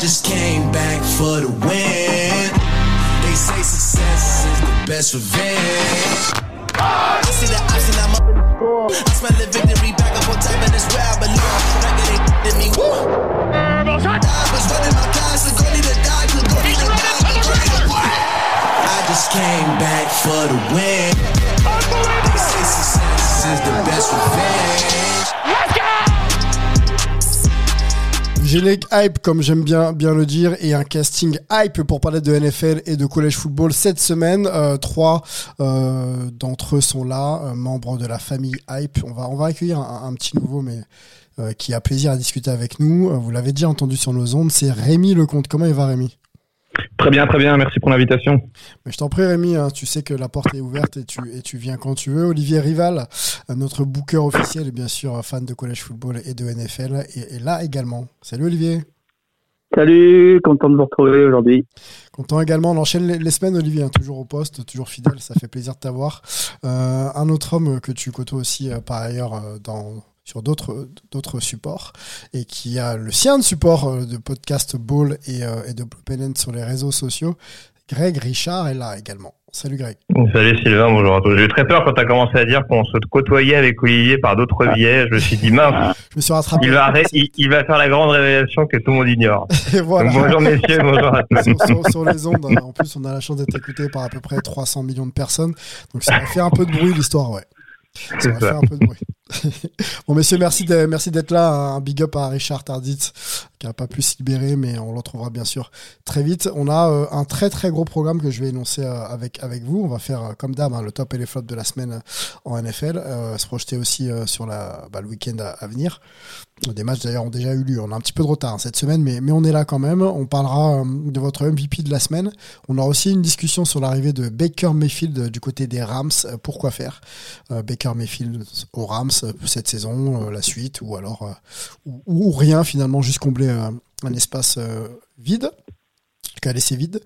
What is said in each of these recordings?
just came back for the win. They say success is the best revenge. I see the option, I'm up in the score. I smell the victory back up on top, and it's where I believe. Back it ain't in me. I was running my class, the goalie to die, the goalie to die, the goalie to I just came back for the win. They say success is the best revenge. Générique hype, comme j'aime bien, bien le dire, et un casting hype pour parler de NFL et de collège football cette semaine. Euh, trois euh, d'entre eux sont là, euh, membres de la famille hype. On va, on va accueillir un, petit nouveau, mais qui a plaisir à discuter avec nous. Vous l'avez déjà entendu sur nos ondes, c'est Rémi Lecomte. Comment il va Rémi? Très bien, très bien. Merci pour l'invitation. Mais je t'en prie Rémi, hein, tu sais que la porte est ouverte et tu, et tu viens quand tu veux. Olivier Rival, euh, notre booker officiel et bien sûr fan de collège football et de NFL, est, est là également. Salut Olivier. Salut, content de vous retrouver aujourd'hui. Content également, on enchaîne les, les semaines, Olivier, hein, toujours au poste, toujours fidèle, ça fait plaisir de t'avoir. Euh, un autre homme que tu côtoies aussi euh, par ailleurs euh, dans, sur d'autres d'autres supports et qui a le sien de support euh, de podcast Ball et, euh, et de Blue sur les réseaux sociaux. Greg Richard est là également. Salut Greg. Salut Sylvain, bonjour à tous. J'ai eu très peur quand tu as commencé à dire qu'on se côtoyait avec Olivier par d'autres biais. Je me suis dit, mince, Je me suis rattrapé. il va, ré- il, il va faire la grande révélation que tout le monde ignore. Et voilà. Donc, bonjour messieurs, bonjour à tous. sur, sur- sur les ondes. hein. En plus, on a la chance d'être écouté par à peu près 300 millions de personnes. Donc, ça va faire un peu de bruit, l'histoire, ouais. Ça C'est va ça. faire un peu de bruit. Bon, messieurs, merci d'être là. Un big up à Richard Tardit, qui n'a pas pu se libérer, mais on le retrouvera bien sûr très vite. On a euh, un très très gros programme que je vais énoncer euh, avec, avec vous. On va faire, euh, comme d'hab, hein, le top et les flops de la semaine en NFL. se projeter aussi sur la, bah, le week-end à, venir. Des matchs d'ailleurs ont déjà eu lieu. On a un petit peu de retard hein, cette semaine, mais, mais on est là quand même. On parlera de votre MVP de la semaine. On aura aussi une discussion sur l'arrivée de Baker Mayfield du côté des Rams. Pourquoi faire Baker Mayfield aux Rams cette saison, la suite, ou alors ou, ou rien finalement, juste combler euh, un espace euh, vide qu'à laisser vide.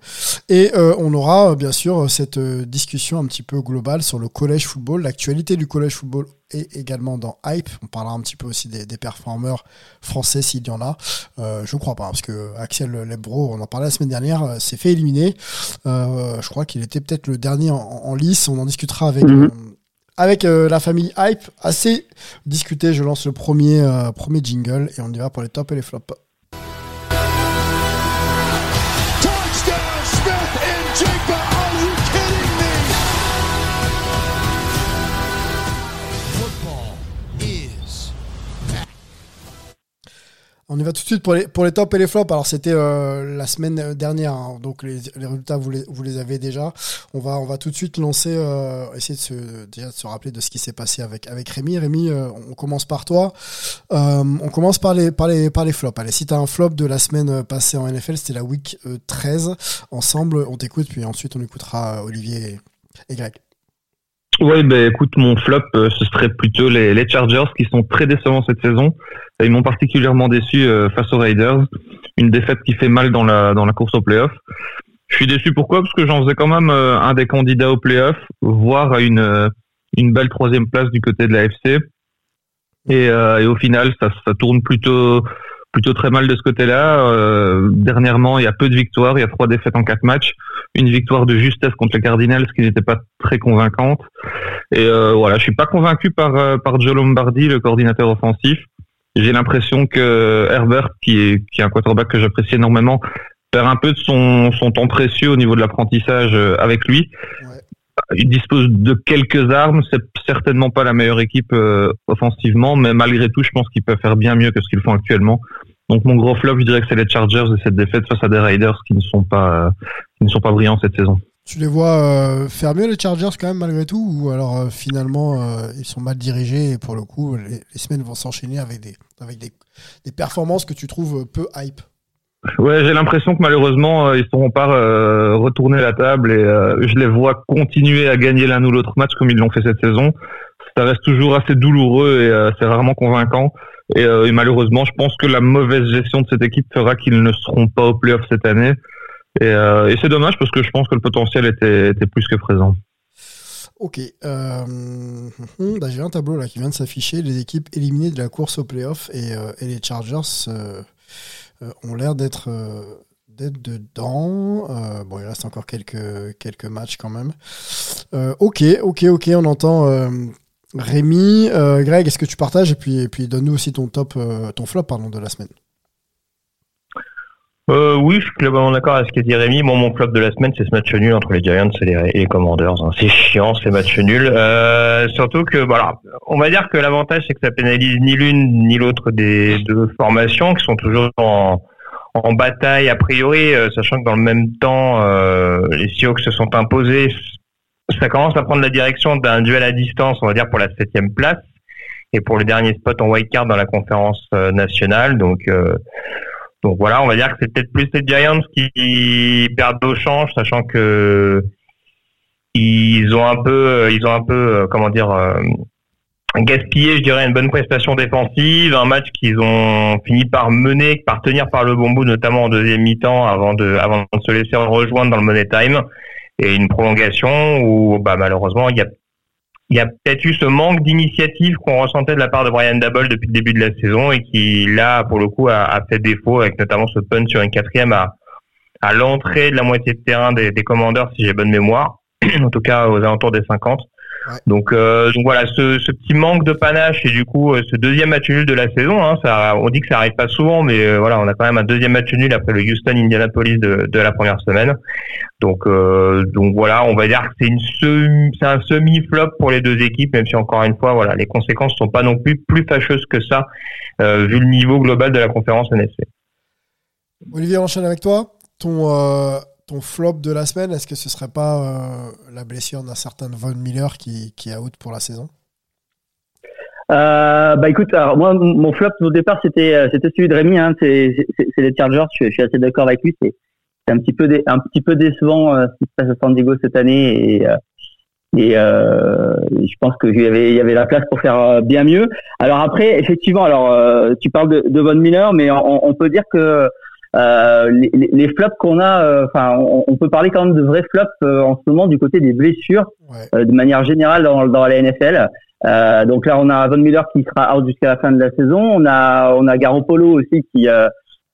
Et euh, on aura bien sûr cette discussion un petit peu globale sur le collège football, l'actualité du collège football et également dans Hype. On parlera un petit peu aussi des, des performeurs français s'il y en a. Euh, je crois pas, parce que Axel Lebro, on en parlait la semaine dernière, s'est fait éliminer. Euh, je crois qu'il était peut-être le dernier en, en lice. On en discutera avec. Mhm. avec euh, la famille Hype, assez discuté, je lance le premier, euh, premier jingle et on y va pour les tops et les flops. On y va tout de suite pour les, pour les tops et les flops. Alors c'était euh, la semaine dernière, hein, donc les, les résultats vous les, vous les avez déjà. On va, on va tout de suite lancer, euh, essayer de se, déjà de se rappeler de ce qui s'est passé avec, avec Rémi. Rémi, euh, on commence par toi. Euh, on commence par les, par les, par les flops. Allez, si tu as un flop de la semaine passée en NFL, c'était la week euh, 13. Ensemble, on t'écoute, puis ensuite on écoutera euh, Olivier et Greg. Oui, ben écoute, mon flop, euh, ce serait plutôt les, les Chargers qui sont très décevants cette saison. Ils m'ont particulièrement déçu euh, face aux Raiders. Une défaite qui fait mal dans la dans la course au playoff. Je suis déçu pourquoi? Parce que j'en faisais quand même euh, un des candidats au playoff, voire à une euh, une belle troisième place du côté de la FC. Et, euh, et au final, ça, ça tourne plutôt plutôt très mal de ce côté-là. Euh, dernièrement, il y a peu de victoires, il y a trois défaites en quatre matchs, une victoire de justesse contre les Cardinals, ce qui n'était pas très convaincante. Et euh, voilà, je suis pas convaincu par euh, par Joe Lombardi, le coordinateur offensif. J'ai l'impression que Herbert, qui est qui est un quarterback que j'apprécie énormément, perd un peu de son son temps précieux au niveau de l'apprentissage euh, avec lui. Ouais. Il dispose de quelques armes, c'est certainement pas la meilleure équipe euh, offensivement, mais malgré tout, je pense qu'ils peuvent faire bien mieux que ce qu'ils font actuellement. Donc mon gros flop, je dirais que c'est les Chargers et cette défaite face à des Raiders qui ne sont pas euh, qui ne sont pas brillants cette saison. Tu les vois euh, faire mieux les Chargers quand même malgré tout ou alors euh, finalement euh, ils sont mal dirigés et pour le coup les, les semaines vont s'enchaîner avec des avec des, des performances que tu trouves peu hype? Ouais, j'ai l'impression que malheureusement ils sauront pas euh, retourner la table et je les vois continuer à gagner l'un ou l'autre match comme ils l'ont fait cette saison. Ça reste toujours assez douloureux et c'est rarement convaincant. Et, euh, et malheureusement, je pense que la mauvaise gestion de cette équipe fera qu'ils ne seront pas au playoff cette année. Et, euh, c'est dommage parce que je pense que le potentiel était, plus que présent. Ok, euh, hum, bah, j'ai un tableau là qui vient de s'afficher, les équipes éliminées de la course au playoff et, les Chargers ont l'air d'être d'être dedans. bon, il reste encore quelques, quelques matchs quand même. ok, ok, ok, on entend Rémi. Greg, est-ce que tu partages Et puis, et puis donne-nous aussi ton top, ton flop de la semaine. Euh, oui, je suis globalement d'accord avec ce qu'a dit Rémi. Bon, mon flop de la semaine, c'est ce match nul entre les Giants et les, Commanders. Hein. C'est chiant, ces matchs nuls. Euh, surtout que, voilà, on va dire que l'avantage, c'est que ça pénalise ni l'une ni l'autre des deux formations qui sont toujours en, en bataille a priori, euh, sachant que dans le même temps, euh, les Seahawks se sont imposés. Ça commence à prendre la direction d'un duel à distance, on va dire, pour la septième place et pour le dernier spot en white card dans la conférence euh, nationale. Donc, donc voilà, on va dire que c'est peut-être plus les Giants qui perdent au change, sachant que ils ont un peu, ils ont un peu, euh, comment dire, euh, gaspillé, je dirais, une bonne prestation défensive, un match qu'ils ont fini par mener, par tenir par le bon bout, notamment en deuxième mi-temps, avant de, avant de se laisser rejoindre dans le money time, et une prolongation où, bah, malheureusement, il y a il y a peut-être eu ce manque d'initiative qu'on ressentait de la part de Brian Dabble depuis le début de la saison et qui, là, pour le coup, a, fait défaut avec notamment ce punt sur une quatrième à, à l'entrée de la moitié de terrain des, des commandeurs, si j'ai bonne mémoire, en tout cas aux alentours des 50. Donc, euh, donc voilà, ce, ce, petit manque de panache et du coup euh, ce deuxième match nul de la saison, hein, ça, on dit que ça arrive pas souvent, mais euh, voilà, on a quand même un deuxième match nul après le Houston Indianapolis de, de la première semaine. Donc, euh, donc voilà, on va dire que c'est une c'est un semi flop pour les deux équipes, même si encore une fois, voilà, les conséquences sont pas non plus plus fâcheuses que ça vu le niveau global de la conférence NFC. Olivier, enchaîne avec toi. Ton ton flop de la semaine, est-ce que ce serait pas euh, la blessure d'un certain Von Miller qui, qui est out pour la saison? Euh, bah écoute, moi mon flop au départ c'était euh, c'était celui de Rémi, hein, c'est les Chargers, je, suis assez d'accord avec lui, c'est un petit peu un petit peu décevant ce qui se passe à San Diego cette année. Et et, je pense qu'il y avait il y avait la place pour faire bien mieux. Alors après effectivement, alors tu parles de, de Von Miller, mais on peut dire que euh, les, les, flops qu'on a, euh, enfin, on, peut parler quand même de vrais flops euh, en ce moment du côté des blessures, de manière générale dans, dans la NFL. donc là, on a Von Miller qui sera out jusqu'à la fin de la saison. On a, on a Garoppolo aussi qui,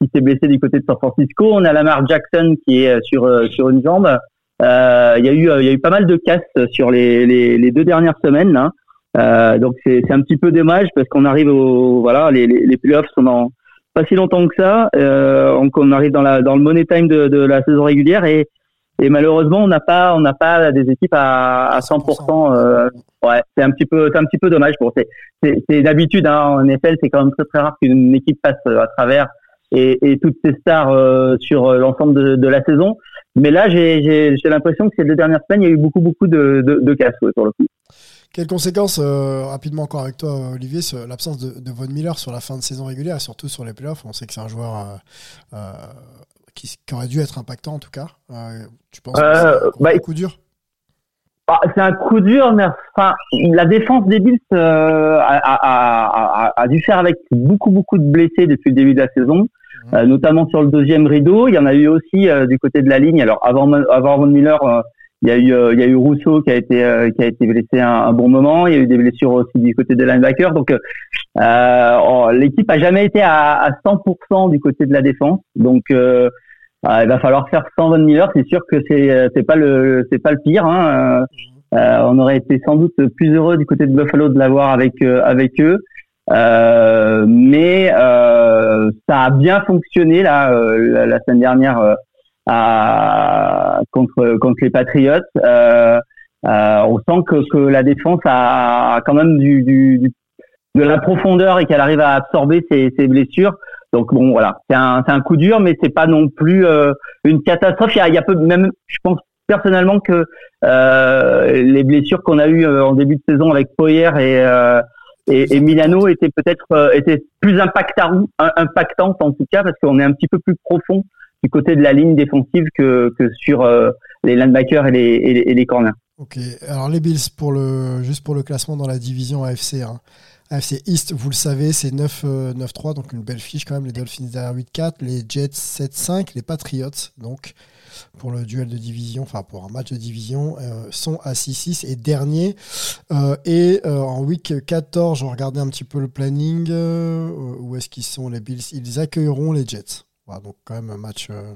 qui s'est blessé du côté de San Francisco. On a Lamar Jackson qui est sur sur une jambe. Il y a eu, il y a eu pas mal de casses sur les, les, les deux dernières semaines. Hein. donc c'est un petit peu dommage parce qu'on arrive au, voilà, les, les, les playoffs sont dans pas si longtemps que ça. Euh, on, arrive dans, la, dans le money time de, de la saison régulière et, et malheureusement on n'a pas on n'a pas des équipes à, à 100%. Euh, ouais, c'est un petit peu c'est un petit peu dommage. Bon, c'est c'est d'habitude hein, en NFL c'est quand même très très rare qu'une équipe passe à travers et, et toutes ces stars euh, sur l'ensemble de, de, la saison. Mais là j'ai l'impression que ces deux dernières semaines il y a eu beaucoup beaucoup de de, de casse sur le coup. Quelles conséquences, euh, rapidement encore avec toi, Olivier, l'absence de, de, Von Miller sur la fin de saison régulière et surtout sur les playoffs? On sait que c'est un joueur euh, euh, qui, aurait dû être impactant en tout cas. tu penses que c'est bah, un coup dur? Bah, C'est un coup dur, mais enfin, la défense des Bills a, a, a, dû faire avec beaucoup, beaucoup de blessés depuis le début de la saison. Mmh. notamment sur le deuxième rideau, il y en a eu aussi du côté de la ligne. Alors avant, avant Von Miller, il y a eu, euh, il y a eu Rousseau qui a été, euh, qui a été blessé un, bon moment. Il y a eu des blessures aussi du côté des linebackers. Donc, euh, oh, l'équipe a jamais été à, à 100% du côté de la défense. Donc, euh, il va falloir faire 120 Miller. C'est sûr que c'est, c'est pas le, c'est pas le pire. Hein. on aurait été sans doute plus heureux du côté de Buffalo de l'avoir avec, avec eux. mais ça a bien fonctionné là la, la semaine dernière à, contre contre les Patriots. Euh, euh, on sent que, que la défense a, quand même du, du, de la profondeur et qu'elle arrive à absorber ses, ses blessures. Donc bon voilà, c'est un, un coup dur, mais c'est pas non plus euh, une catastrophe. Il y a, il y a peu, même, je pense personnellement que euh, les blessures qu'on a eues euh, en début de saison avec Poyer et, euh, et, et, Milano étaient peut-être étaient plus impactantes, impactantes en tout cas parce qu'on est un petit peu plus profond du côté de la ligne défensive que, que sur euh, les linebackers et les, et les, corners. Ok, alors les Bills, pour le, juste pour le classement dans la division AFC, hein. AFC East, vous le savez, c'est 9-3, euh, donc une belle fiche quand même. Les Dolphins derrière 8-4, les Jets 7-5, les Patriots, donc pour le duel de division, enfin pour un match de division, euh, sont à 6-6 et dernier. et en week 14, je regardais un petit peu le planning. où est-ce qu'ils sont les Bills? Ils accueilleront les Jets. Voilà, donc quand même un match, euh,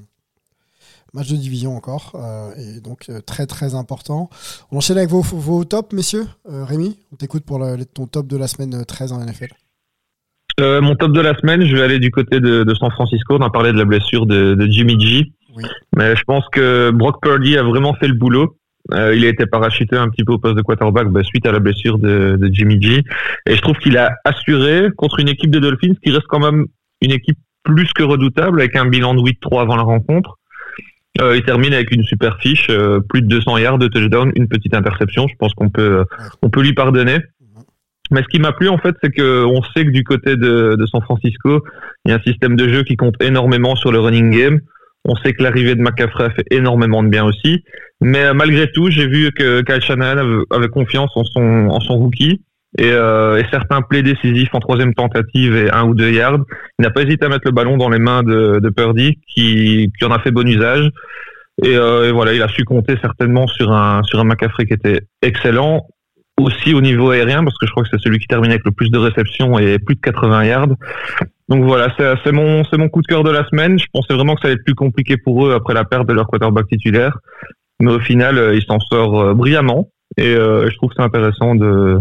match de division encore, euh, et donc euh, très très important. On enchaîne avec vos, vos tops, messieurs. Rémi, on t'écoute pour le- ton top de la semaine euh, 13 en NFL. Mon top de la semaine, je vais aller du côté de, de San Francisco. On a parlé de la blessure de, de Jimmy G. Oui. Mais je pense que Brock Purdy a vraiment fait le boulot. Euh, il a été parachuté un petit peu au poste de quarterback bah, suite à la blessure de, de Jimmy G. Et je trouve qu'il a assuré contre une équipe des Dolphins qui reste quand même une équipe plus que redoutable avec un bilan de 8-3 avant la rencontre. Euh, il termine avec une super fiche, euh, plus de 200 yards de touchdown, une petite interception. Je pense qu'on peut, on peut lui pardonner. Mais ce qui m'a plu en fait, c'est que on sait que du côté de, de San Francisco, il y a un système de jeu qui compte énormément sur le running game. On sait que l'arrivée de McCaffrey a fait énormément de bien aussi. Mais euh, malgré tout, j'ai vu que Kyle Shanahan avait, avait confiance en son, en son rookie. Et, euh, et certains plays décisifs en troisième tentative et un ou deux yards. Il n'a pas hésité à mettre le ballon dans les mains de, de Purdy, qui, qui en a fait bon usage. Et, euh, et voilà, il a su compter certainement sur un, sur un McCaffrey qui était excellent aussi au niveau aérien parce que je crois que c'est celui qui termine avec le plus de réceptions et plus de 80 yards. Donc voilà, c'est mon c'est mon coup de cœur de la semaine. Je pensais vraiment que ça allait être plus compliqué pour eux après la perte de leur quarterback titulaire, mais au final euh, ils s'en sortent euh, brillamment et euh, je trouve que c'est intéressant de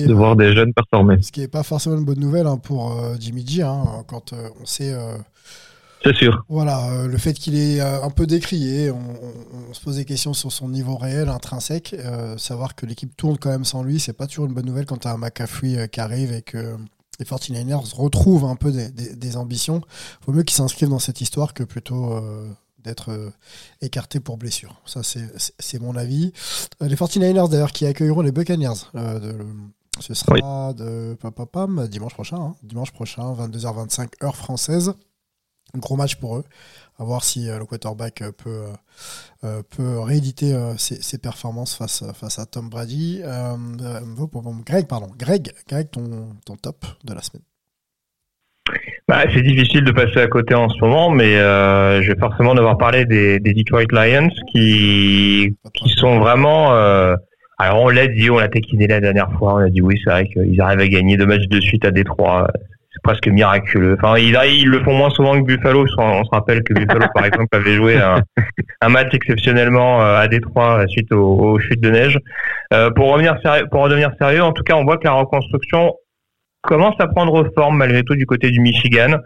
est, de voir des jeunes performer. ce qui est pas forcément une bonne nouvelle hein, pour euh, Jimmy G, hein, quand euh, on sait euh, C'est sûr. Voilà, le fait qu'il est un peu décrié, on, on- on se pose des questions sur son niveau réel, intrinsèque. savoir que l'équipe tourne quand même sans lui, c'est pas toujours une bonne nouvelle quand tu as un McCaffrey euh, qui arrive et que les 49ers retrouvent un peu des, des- des ambitions. Faut mieux qu'ils s'inscrivent dans cette histoire que plutôt d'être euh, écartés pour blessure. Ça, c'est- mon avis. Euh, les 49ers, d'ailleurs, qui accueilleront les Buccaneers. euh, ce sera de pam, pam, pam, dimanche prochain. hein. dimanche prochain, 22h25, heure française. Un gros match pour eux. À voir si le quarterback peut, peut rééditer ses, ses performances face, face à Tom Brady. Euh, Greg, pardon. Greg, Greg ton, ton top de la semaine. Bah, c'est difficile de passer à côté en ce moment, mais euh, je vais forcément devoir parler des, des Detroit Lions qui, qui sont vraiment. euh, alors on l'a dit, on l'a taquiné la dernière fois, on a dit oui, c'est vrai qu'ils arrivent à gagner deux matchs de suite à Détroit. C'est presque miraculeux. Enfin, ils, ils le font moins souvent que Buffalo. On se rappelle que Buffalo, par exemple, avait joué un, match exceptionnellement euh, à Détroit suite aux, aux chutes de neige. Euh, pour revenir pour redevenir sérieux, en tout cas, on voit que la reconstruction commence à prendre forme malgré tout du côté du Michigan.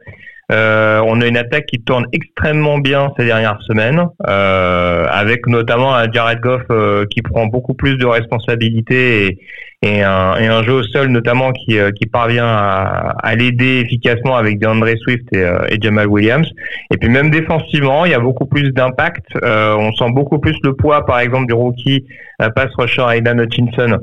Euh, on a une attaque qui tourne extrêmement bien ces dernières semaines, euh, avec notamment un Jared Goff euh, qui prend beaucoup plus de responsabilités et, un, jeu au sol notamment qui, parvient à, l'aider efficacement avec DeAndre Swift et, et Jamal Williams. Et puis même défensivement, il y a beaucoup plus d'impact. On sent beaucoup plus le poids, par exemple, du rookie pass rusher Aidan Hutchinson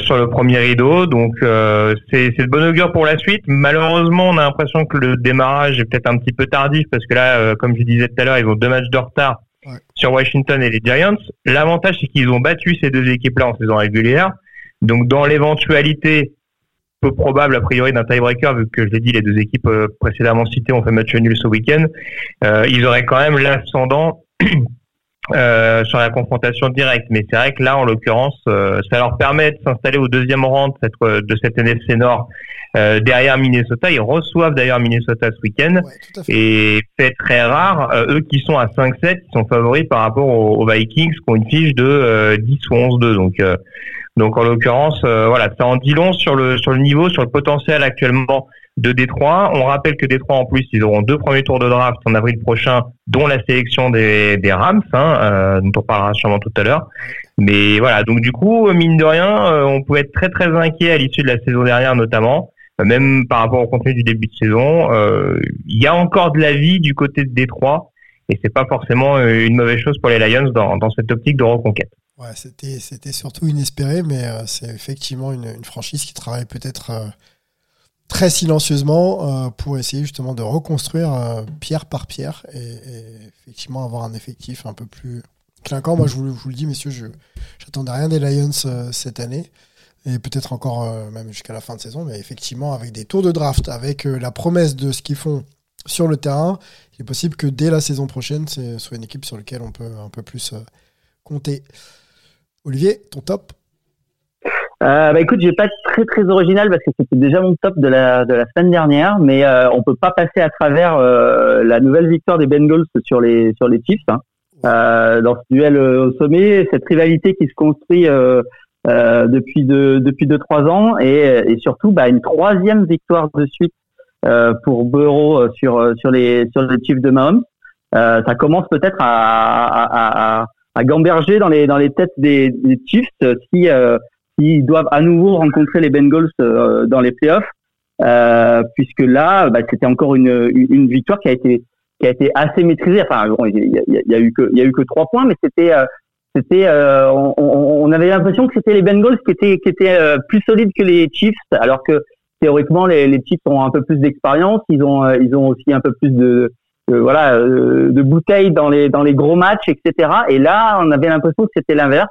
sur le premier rideau. Donc c'est de bon augure pour la suite. Malheureusement, on a l'impression que le démarrage est peut-être un petit peu tardif parce que là, euh, comme je disais tout à l'heure, ils ont deux matchs de retard Ouais. sur Washington et les Giants. L'avantage, c'est qu'ils ont battu ces deux équipes-là en saison régulière. Donc dans l'éventualité peu probable a priori d'un tiebreaker, vu que je l'ai dit, les deux équipes euh, précédemment citées ont fait match nul ce week-end, euh, ils auraient quand même l'ascendant euh, sur la confrontation directe. Mais c'est vrai que là, en l'occurrence, euh, ça leur permet de s'installer au deuxième rang de cette, de cette NFC Nord euh, derrière Minnesota. Ils reçoivent d'ailleurs Minnesota ce week-end. Ouais. Et fait très rare, euh, eux qui sont à 5-7, ils sont favoris par rapport aux, aux Vikings qui ont une fiche de euh, 10 ou 11-2. Donc, euh, donc en l'occurrence, euh, voilà, ça en dit long sur le sur le niveau, sur le potentiel actuellement de Détroit. On rappelle que Détroit en plus, ils auront deux premiers tours de draft en avril prochain, dont la sélection des, des Rams, hein, euh, dont on parlera sûrement tout à l'heure. Mais voilà, donc du coup, mine de rien, euh, on pouvait être très très inquiet à l'issue de la saison dernière notamment, euh, même par rapport au contenu du début de saison. Il y a encore de la vie du côté de Détroit, et c'est pas forcément une mauvaise chose pour les Lions dans, dans cette optique de reconquête. Ouais, c'était, surtout inespéré, mais c'est effectivement une, franchise qui travaille peut-être très silencieusement euh, pour essayer justement de reconstruire euh, pierre par pierre et, effectivement avoir un effectif un peu plus clinquant. Moi, je vous, le dis, messieurs, je j'attendais rien des Lions euh, cette année et peut-être encore même jusqu'à la fin de saison, mais effectivement, avec des tours de draft, avec la promesse de ce qu'ils font sur le terrain, il est possible que dès la saison prochaine, ce soit une équipe sur laquelle on peut un peu plus compter. Olivier, ton top? Euh, bah écoute, je vais pas très très original parce que c'était déjà mon top de la de la semaine dernière, mais euh, on peut pas passer à travers euh, la nouvelle victoire des Bengals sur les sur les Chiefs hein. euh, dans ce duel euh, au sommet, cette rivalité qui se construit euh, euh, depuis deux depuis deux trois ans et, et surtout bah, une troisième victoire de suite pour Burrow sur sur les sur les Chiefs de Mahomes. Ça commence peut-être à, à, à, à gamberger dans les dans les têtes des, des Chiefs si s'ils doivent à nouveau rencontrer les Bengals euh, dans les playoffs, euh, puisque là, bah, c'était encore une, une victoire qui a été qui a été assez maîtrisée. Enfin, bon, il y a, eu que y a eu que trois points, mais c'était euh, c'était euh, on, avait l'impression que c'était les Bengals qui étaient qui étaient plus solides que les Chiefs, alors que théoriquement les, Chiefs ont un peu plus d'expérience, ils ont ils ont aussi un peu plus de, de voilà de bouteilles dans les dans les gros matchs, etc. Et là, on avait l'impression que c'était l'inverse.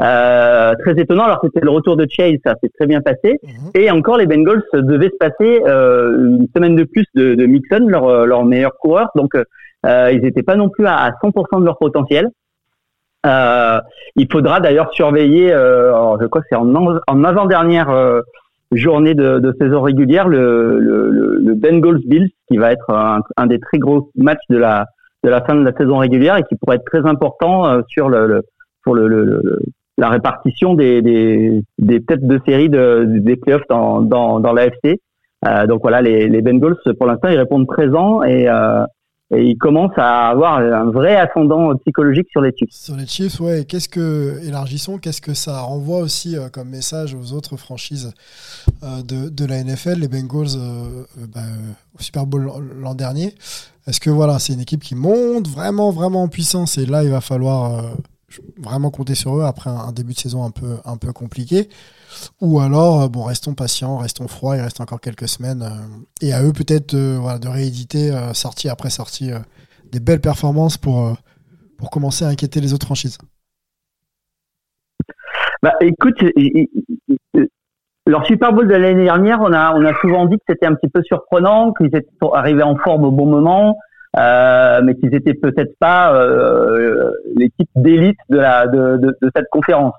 Euh, très étonnant, alors c'était le retour de Chase, ça s'est très bien passé. Mhm. Et encore, les Bengals devaient se passer euh, une semaine de plus de, de Mixon, leur, leur meilleur coureur. Donc, euh, ils n'étaient pas non plus à, à 100% de leur potentiel. Euh, il faudra d'ailleurs surveiller, euh, alors, je crois que c'est en, en avant-dernière euh, journée de, de, saison régulière, le, le, le Bengals-Bills, qui va être un, un, des très gros matchs de la, de la fin de la saison régulière et qui pourrait être très important euh, sur le, le pour le, le, la répartition des, des, têtes de série de, des playoffs dans, dans, dans l'AFC. Euh, donc voilà, les, Bengals, pour l'instant, ils répondent présents et, euh, et ils commencent à avoir un vrai ascendant psychologique sur les Chiefs. Sur les Chiefs, ouais. Qu'est-ce que, élargissons, qu'est-ce que ça renvoie aussi euh, comme message aux autres franchises de, la NFL, les Bengals bah, au Super Bowl l'an dernier Est-ce que voilà, c'est une équipe qui monte vraiment, vraiment en puissance et là, il va falloir vraiment compter sur eux après un, début de saison un peu, un peu compliqué. Ou alors, bon, restons patients, restons froids, il reste encore quelques semaines. Euh, et à eux peut-être euh, voilà, de rééditer euh, sortie après sortie des belles performances pour, pour commencer à inquiéter les autres franchises. Bah, écoute, leur Super Bowl de l'année dernière, on a, on a souvent dit que c'était un petit peu surprenant, qu'ils étaient arrivés en forme au bon moment, euh, mais qu'ils étaient peut-être pas euh, l'équipe d'élite de, cette conférence.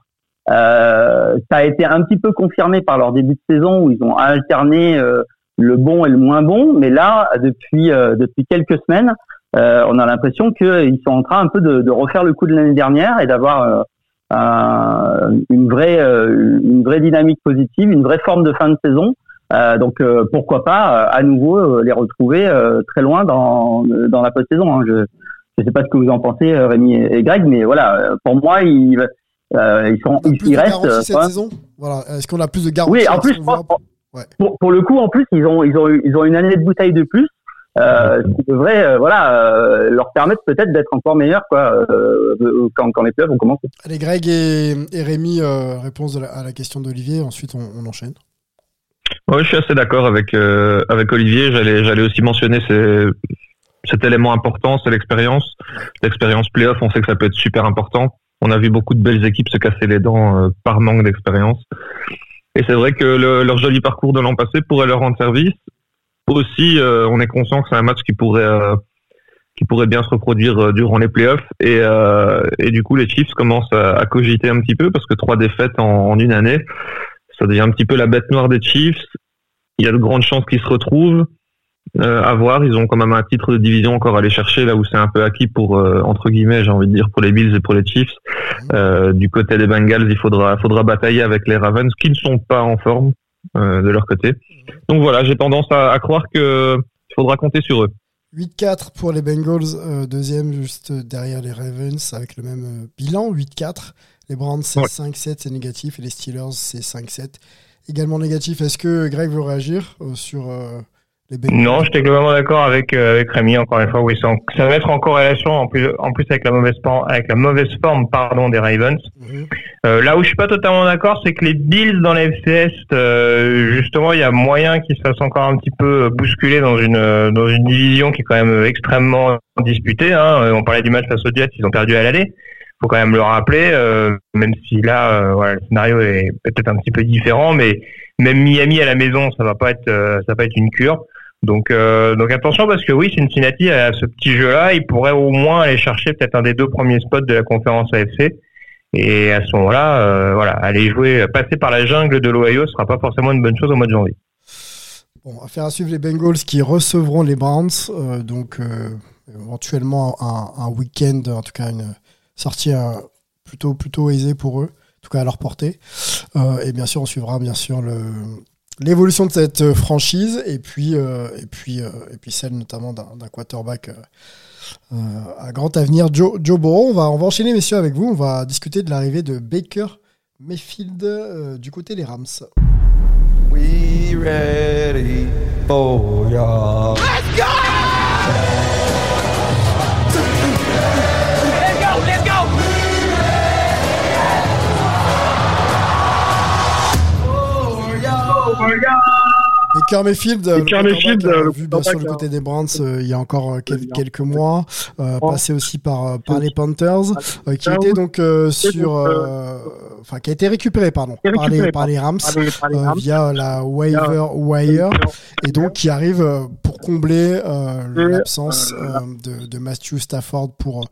Euh, ça a été un petit peu confirmé par leur début de saison où ils ont alterné le bon et le moins bon, mais là, depuis depuis quelques semaines, on a l'impression qu'ils sont en train un peu de, de refaire le coup de l'année dernière et d'avoir une vraie une vraie dynamique positive, une vraie forme de fin de saison. Euh, donc euh, pourquoi pas à nouveau les retrouver très loin dans dans la post-saison. Hein. Je je sais pas ce que vous en pensez, Rémi et Greg, mais voilà, pour moi, ils euh, ils sont, ils, restent. cette saison voilà. Est-ce qu'on a plus de garanties Oui, en plus, pour, ouais. pour, pour, le coup, en plus, ils ont, ils ont, ils ont une année de bouteille de plus. Euh, ce qui devrait euh, voilà euh, leur permettre peut-être d'être encore meilleurs quoi euh, quand, quand les playoffs vont commencer. Allez Greg et, et Rémi réponse à la question d'Olivier ensuite on, on enchaîne. Ouais, je suis assez d'accord avec avec Olivier j'allais j'allais aussi mentionner ces, cet élément important c'est l'expérience l'expérience playoff on sait que ça peut être super important on a vu beaucoup de belles équipes se casser les dents euh, par manque d'expérience. Et c'est vrai que le, leur joli parcours de l'an passé pourrait leur rendre service. Aussi, euh, on est conscient que c'est un match qui pourrait euh, qui pourrait bien se reproduire euh, durant les playoffs. Et, euh, et du coup, les Chiefs commencent à, à, cogiter un petit peu parce que trois défaites en, en, une année, ça devient un petit peu la bête noire des Chiefs. Il y a de grandes chances qu'ils se retrouvent euh, à voir. Ils ont quand même un titre de division encore à aller chercher là où c'est un peu acquis pour euh, entre guillemets, j'ai envie de dire pour les Bills et pour les Chiefs. Euh, du côté des Bengals, il faudra faudra batailler avec les Ravens qui ne sont pas en forme de leur côté. Donc voilà, j'ai tendance à, à, croire que il faudra compter sur eux. 8-4 pour les Bengals, deuxième juste derrière les Ravens avec le même bilan, 8-4. Les Browns c'est ouais. 5-7, c'est négatif et les Steelers c'est 5-7, également négatif. Est-ce que Greg veut réagir sur non, j'étais globalement d'accord avec euh, avec Rémi encore une fois. Oui, ça, ça va être en corrélation en plus en plus avec la mauvaise forme avec la mauvaise forme pardon des Ravens. Euh, là où je suis pas totalement d'accord, c'est que les Bills dans les FCS, euh, justement, il y a moyen qu'ils se fassent encore un petit peu bousculer dans une dans une division qui est quand même extrêmement disputée. Hein. On parlait du match face aux Jets, ils ont perdu à l'aller. Faut quand même le rappeler, euh, même si là, euh, voilà, le scénario est peut-être un petit peu différent, mais même Miami à la maison, ça va pas être ça va pas être une cure. Donc, euh, donc attention parce que oui, Cincinnati à ce petit jeu-là, il pourrait au moins aller chercher peut-être un des deux premiers spots de la conférence AFC. Et à ce moment-là, euh, voilà, aller jouer, passer par la jungle de l'Ohio sera pas forcément une bonne chose au mois de janvier. Bon, affaire à suivre les Bengals qui recevront les Browns, euh, donc euh, éventuellement un, un week-end, en tout cas une sortie euh, plutôt plutôt aisée pour eux, en tout cas à leur portée. Euh, et bien sûr, on suivra bien sûr le l'évolution de cette euh, franchise et puis euh, et puis euh, et puis celle notamment d'un d'un quarterback. euh, euh, à grand avenir, Joe, Joe Burrow. On va, on va enchaîner, messieurs, avec vous. On va discuter de l'arrivée de Baker Mayfield euh, du côté des Rams. We ready for ya. Baker Mayfield, le Baker quarterback, Mayfield, euh, euh, le vu bien sûr du côté des Browns euh, il y a encore euh, quel- quelques mois, euh, passé aussi par, par les Panthers, euh, qui était donc euh, sur, euh, enfin qui a été récupéré pardon par les, par les Rams euh, via la waiver wire et donc qui arrive euh, pour combler euh, l'absence euh, de, de Matthew Stafford pour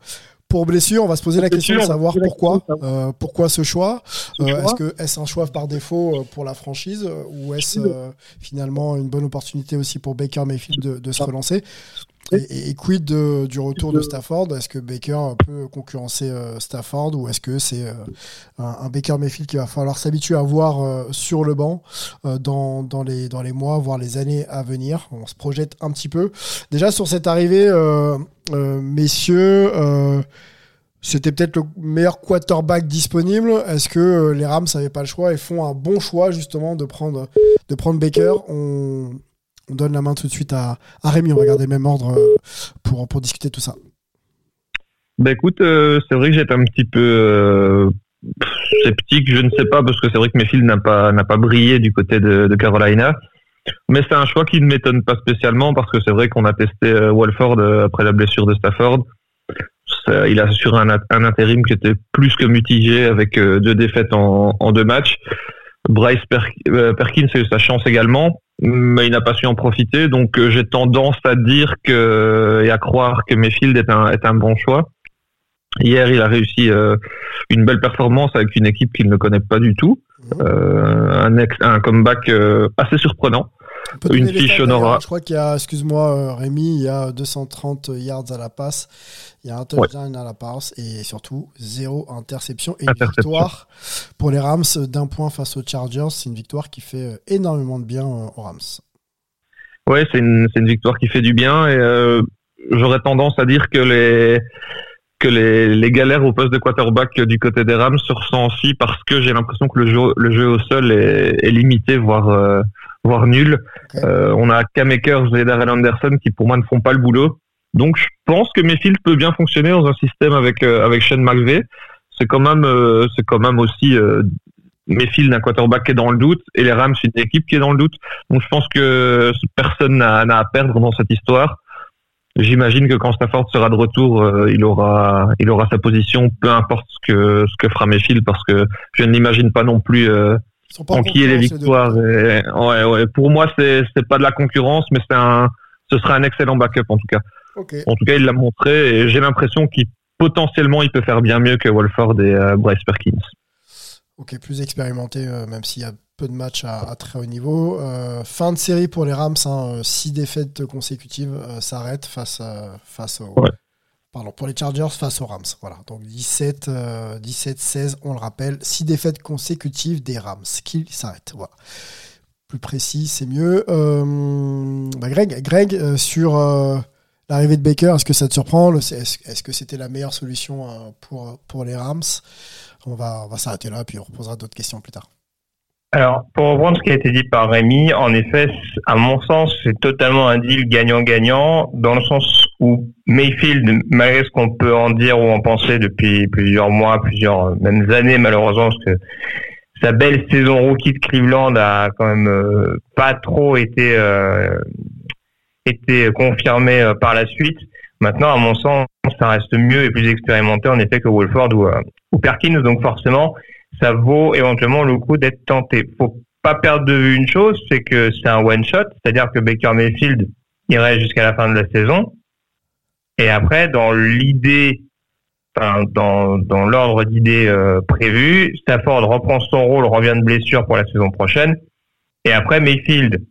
pour blessure. On va se poser la question de savoir pourquoi euh, pourquoi ce choix. Euh, est-ce que est-ce un choix par défaut euh, pour la franchise euh, ou est-ce euh, finalement une bonne opportunité aussi pour Baker Mayfield de, de se relancer? Et, quid du retour de Stafford? Est-ce que Baker peut concurrencer euh, Stafford ou est-ce que c'est euh, un, Baker Mayfield qu'il va falloir s'habituer à voir euh, sur le banc dans, dans, les, dans les mois, voire les années à venir? On se projette un petit peu. Déjà sur cette arrivée, messieurs, c'était peut-être le meilleur quarterback disponible. Est-ce que les Rams n'avaient pas le choix et font un bon choix justement de prendre, de prendre Baker? On donne la main tout de suite à, à Rémi. On va garder le même ordre euh, pour, pour discuter de tout ça. Bah écoute, euh, c'est vrai que j'étais un petit peu euh, sceptique, je ne sais pas, parce que c'est vrai que Mayfield n'a pas pas brillé du côté de, Carolina. Mais c'est un choix qui ne m'étonne pas spécialement parce que c'est vrai qu'on a testé euh, Walford après la blessure de Stafford. Il a assuré un, un intérim qui était plus que mitigé avec deux défaites en, deux matchs. Bryce Per- Perkins a eu sa chance également, mais il n'a pas su en profiter. Donc euh, j'ai tendance à dire que et à croire que Mayfield est un, est un bon choix. Hier, il a réussi euh, une belle performance avec une équipe qu'il ne connaît pas du tout. Euh, un, ex, un comeback euh, assez surprenant. On Une fiche d'ailleurs. Je crois qu'il y a, excuse-moi euh, Rémi, il y a 230 yards à la passe, il y a un touchdown à la passe et surtout zéro interception et une victoire pour les Rams d'un point face aux Chargers. C'est une victoire qui fait euh, énormément de bien euh, aux Rams. Ouais, c'est une, une victoire qui fait du bien et euh, j'aurais tendance à dire que les que les, les galères au poste de quarterback du côté des Rams se ressentent aussi parce que j'ai l'impression que le jeu, le jeu au sol est, est limité, voire euh, voire nul. Euh, on a Cam Akers et Darrell Anderson qui pour moi ne font pas le boulot. Donc je pense que Mayfield peut bien fonctionner dans un système avec euh, avec Sean McVay. C'est quand même euh, c'est quand même aussi euh, Mayfield un quarterback qui est dans le doute et les Rams une équipe qui est dans le doute. Donc je pense que personne n'a à perdre dans cette histoire. J'imagine que quand Stafford sera de retour, euh, il aura il aura sa position, peu importe ce que ce que fera Mayfield, parce que je ne l'imagine pas non plus euh, sont pas enquiller les victoires. et- ouais, ouais. Pour moi, c'est pas de la concurrence, mais c'est un ce sera un excellent backup en tout cas. En tout cas, il l'a montré et j'ai l'impression qu'il potentiellement il peut faire bien mieux que Wolford et euh, Bryce Perkins. Ok, plus expérimenté, euh, même s'il y a peu de matchs à, à très haut niveau. Euh, fin de série pour les Rams, hein, euh, six défaites consécutives s'arrêtent face, face aux. Ouais. Pardon, pour les Chargers face aux Rams. Voilà, donc 17, euh, 17-16, on le rappelle, six défaites consécutives des Rams qui s'arrêtent. Voilà. Plus précis, c'est mieux. Euh, bah, Greg, Greg euh, sur l'arrivée de Baker, est-ce que ça te surprend? Est-ce que c'était la meilleure solution pour, pour les Rams? On va, on va s'arrêter là, puis on reposera d'autres questions plus tard. Alors, pour reprendre ce qui a été dit par Rémi, en effet, à mon sens, c'est totalement un deal gagnant-gagnant, dans le sens où Mayfield, malgré ce qu'on peut en dire ou en penser depuis plusieurs mois, plusieurs euh, même années malheureusement, parce que sa belle saison rookie de Cleveland a quand même euh, pas trop été euh, été confirmée par la suite. Maintenant, à mon sens, ça reste mieux et plus expérimenté en effet que Wolford ou, ou Perkins, donc forcément, ça vaut éventuellement le coup d'être tenté. Faut pas perdre de vue une chose, c'est que c'est un one shot, c'est-à-dire que Baker Mayfield irait jusqu'à la fin de la saison. Et après, dans l'idée, enfin, dans, dans l'ordre d'idées euh, prévu. Stafford reprend son rôle, revient de blessure pour la saison prochaine. Et après, Mayfield,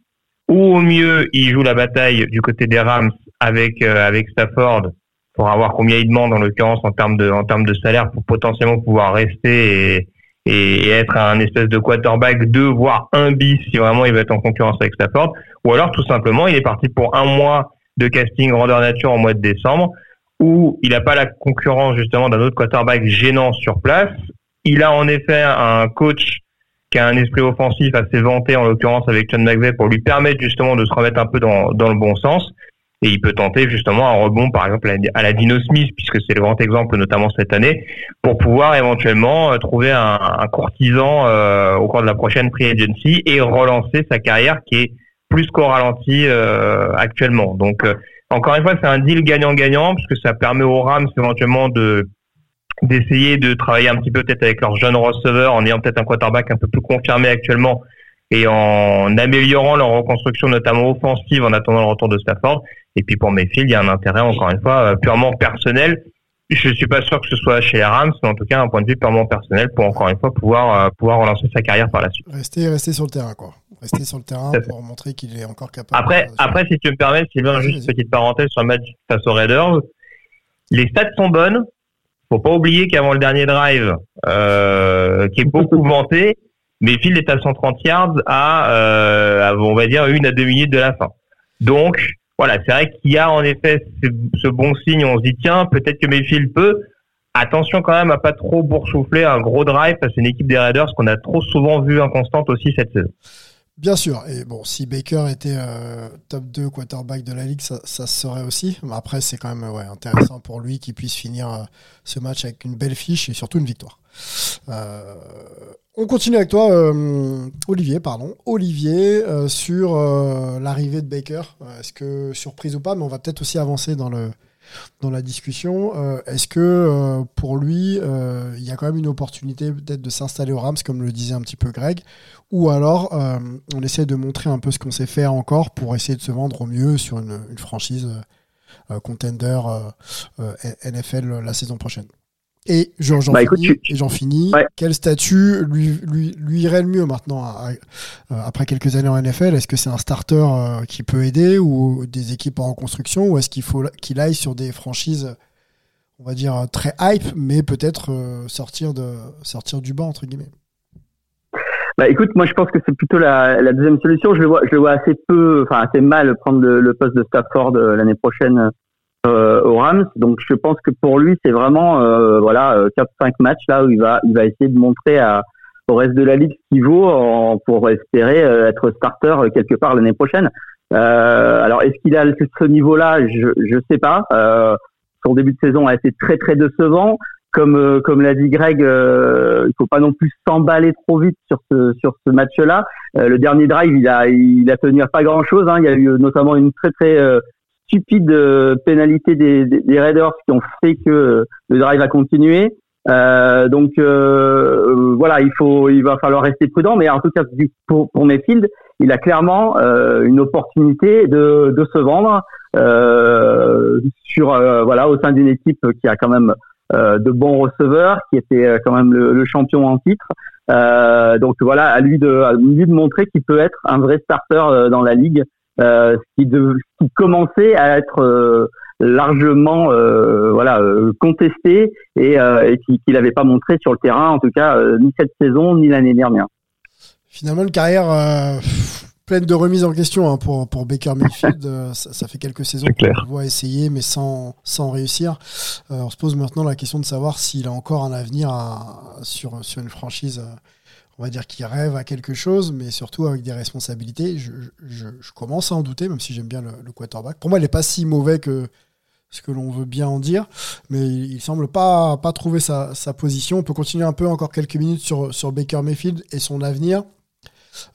ou au mieux, il joue la bataille du côté des Rams avec, euh, avec Stafford pour avoir combien il demande en l'occurrence en termes de, en termes de salaire pour potentiellement pouvoir rester et, et, être un espèce de quarterback 2, voire un bis si vraiment il va être en concurrence avec Stafford. Ou alors tout simplement, il est parti pour un mois de casting grandeur nature en mois de décembre où il n'a pas la concurrence justement d'un autre quarterback gênant sur place. Il a en effet un coach qui a un esprit offensif assez vanté, en l'occurrence avec John McVay, pour lui permettre justement de se remettre un peu dans le bon sens. Et il peut tenter justement un rebond, par exemple, à la Dino Smith, puisque c'est le grand exemple, notamment cette année, pour pouvoir éventuellement euh, trouver un, un courtisan euh, au cours de la prochaine Free Agency et relancer sa carrière qui est plus qu'au ralenti euh, actuellement. Donc, encore une fois, c'est un deal gagnant-gagnant, puisque ça permet aux Rams éventuellement de d'essayer de travailler un petit peu peut-être avec leurs jeunes receveurs en ayant peut-être un quarterback un peu plus confirmé actuellement et en améliorant leur reconstruction notamment offensive en attendant le retour de Stafford. Et puis pour Mayfield, il y a un intérêt encore une fois euh, purement personnel. Je suis pas sûr que ce soit chez les Rams, mais en tout cas un point de vue purement personnel pour encore une fois pouvoir euh, pouvoir relancer sa carrière par la suite. Rester rester sur le terrain quoi. Rester sur le terrain pour montrer qu'il est encore capable. Après après si tu me permets, Sylvain, juste une petite parenthèse sur le match face aux Raiders. Les stats sont bonnes, faut pas oublier qu'avant le dernier drive, euh, qui est beaucoup vanté, Mayfield est à 130 yards à, euh, on va dire, une à deux minutes de la fin. Donc, voilà, c'est vrai qu'il y a en effet ce, bon signe. On se dit, tiens, peut-être que Mayfield peut. Attention quand même à pas trop boursoufler un gros drive face à une équipe des Raiders qu'on a trop souvent vu inconstante aussi cette saison. Bien sûr. Et bon, si Baker était euh, top 2 quarterback de la ligue, ça, ça serait aussi. Mais après, c'est quand même ouais, intéressant pour lui qu'il puisse finir euh, ce match avec une belle fiche et surtout une victoire. Euh, on continue avec toi, euh, Olivier, pardon. Olivier, euh, sur l'arrivée de Baker. Est-ce que surprise ou pas, mais on va peut-être aussi avancer dans la discussion. Est-ce que pour lui, il y a quand même une opportunité peut-être de s'installer au Rams, comme le disait un petit peu Greg, ou alors on essaie de montrer un peu ce qu'on sait faire encore pour essayer de se vendre au mieux sur une franchise contender NFL la saison prochaine? Et j'en bah, finis. Quel statut lui, lui, lui, irait le mieux maintenant, après quelques années en NFL Est-ce que c'est un starter euh, qui peut aider ou des équipes en reconstruction Ou est-ce qu'il faut qu'il aille sur des franchises, on va dire, très hype, mais peut-être euh, sortir, de, sortir du banc, entre guillemets? Bah écoute, moi je pense que c'est plutôt la, la, deuxième solution. Je le vois, je le vois assez peu, enfin assez mal prendre le, le poste de Stafford euh, l'année prochaine euh, aux Rams. Donc je pense que pour lui c'est vraiment euh, voilà 4-5 euh, matchs là où il va il va essayer de montrer à, au reste de la ligue ce qu'il vaut en, pour espérer être starter quelque part l'année prochaine. alors est-ce qu'il a ce niveau-là? Je je sais pas. son début de saison a été très très décevant. Comme comme l'a dit Greg, euh, il faut pas non plus s'emballer trop vite sur ce sur ce match-là. le dernier drive, il a il a tenu à pas grand-chose. Hein. Il y a eu notamment une très très stupide euh, pénalité des, des, Raiders qui ont fait que euh, le drive a continué. Euh, donc euh, voilà, il faut, il va falloir rester prudent, mais en tout cas pour, pour Mayfield, il a clairement euh, une opportunité de, de se vendre euh, sur voilà au sein d'une équipe qui a quand même de bons receveurs, qui était quand même le, le champion en titre. donc voilà, à lui de, à lui de montrer qu'il peut être un vrai starter dans la ligue euh, qui, de, qui commençait à être euh, largement euh, voilà contesté et, et qu'il n'avait pas montré sur le terrain, en tout cas ni cette saison ni l'année dernière. Finalement, une carrière pleine de remises en question hein, pour, pour Baker Mayfield. ça, ça, fait quelques saisons qu'on le voit essayer, mais sans, sans réussir. on se pose maintenant la question de savoir s'il a encore un avenir à, sur, sur une franchise on va dire qu'il rêve à quelque chose, mais surtout avec des responsabilités. Je, commence à en douter, même si j'aime bien le, quarterback. Pour moi, il n'est pas si mauvais que ce que l'on veut bien en dire, mais il, semble pas, pas trouver sa, position. On peut continuer un peu encore quelques minutes sur, sur Baker Mayfield et son avenir.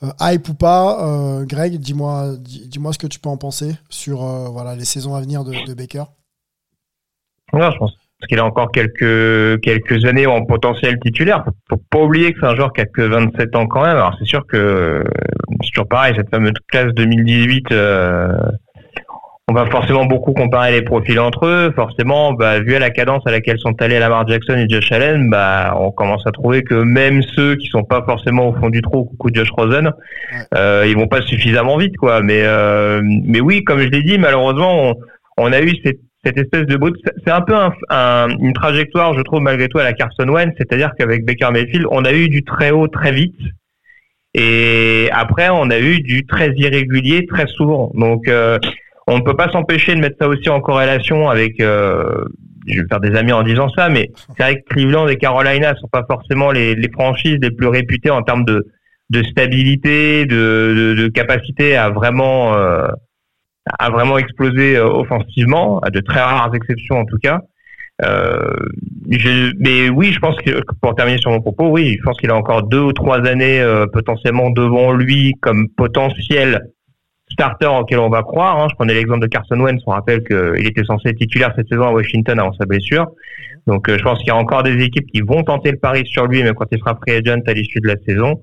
Euh, hype ou pas, euh, Greg, dis-moi dis, ce que tu peux en penser sur euh, voilà, les saisons à venir de, Baker. Ouais, je pense qu'il a encore quelques quelques années en potentiel titulaire. Faut pas oublier que c'est un joueur qui a que 27 ans quand même. Alors c'est sûr que c'est toujours pareil cette fameuse classe 2018. Euh, on va forcément beaucoup comparer les profils entre eux. Forcément, bah, vu à la cadence à laquelle sont allés Lamar Jackson et Josh Allen, bah, on commence à trouver que même ceux qui sont pas forcément au fond du trou, coucou Josh Rosen, euh, ils vont pas suffisamment vite, quoi. Mais, euh, mais oui, comme je l'ai dit, malheureusement, on, on a eu cette, cette espèce de bout. C'est un peu un, un, une trajectoire, je trouve, malgré tout, à la Carson Wentz. C'est-à-dire qu'avec Baker Mayfield, on a eu du très haut très vite. Et après, on a eu du très irrégulier très souvent. Donc, euh, on ne peut pas s'empêcher de mettre ça aussi en corrélation avec. Euh, je vais faire des amis en disant ça, mais c'est vrai que Cleveland et Carolina sont pas forcément les, les franchises les plus réputées en termes de, de stabilité, de, de, de capacité à vraiment euh, à vraiment exploser euh, offensivement, à de très rares exceptions en tout cas. Euh, je, mais oui, je pense que pour terminer sur mon propos, oui, je pense qu'il a encore deux ou trois années euh, potentiellement devant lui comme potentiel starter auquel on va croire. Hein. Je prenais l'exemple de Carson Wentz. On rappelle qu'il était censé être titulaire cette saison à Washington avant sa blessure. Donc, euh, je pense qu'il y a encore des équipes qui vont tenter le pari sur lui, même quand il sera free agent à l'issue de la saison.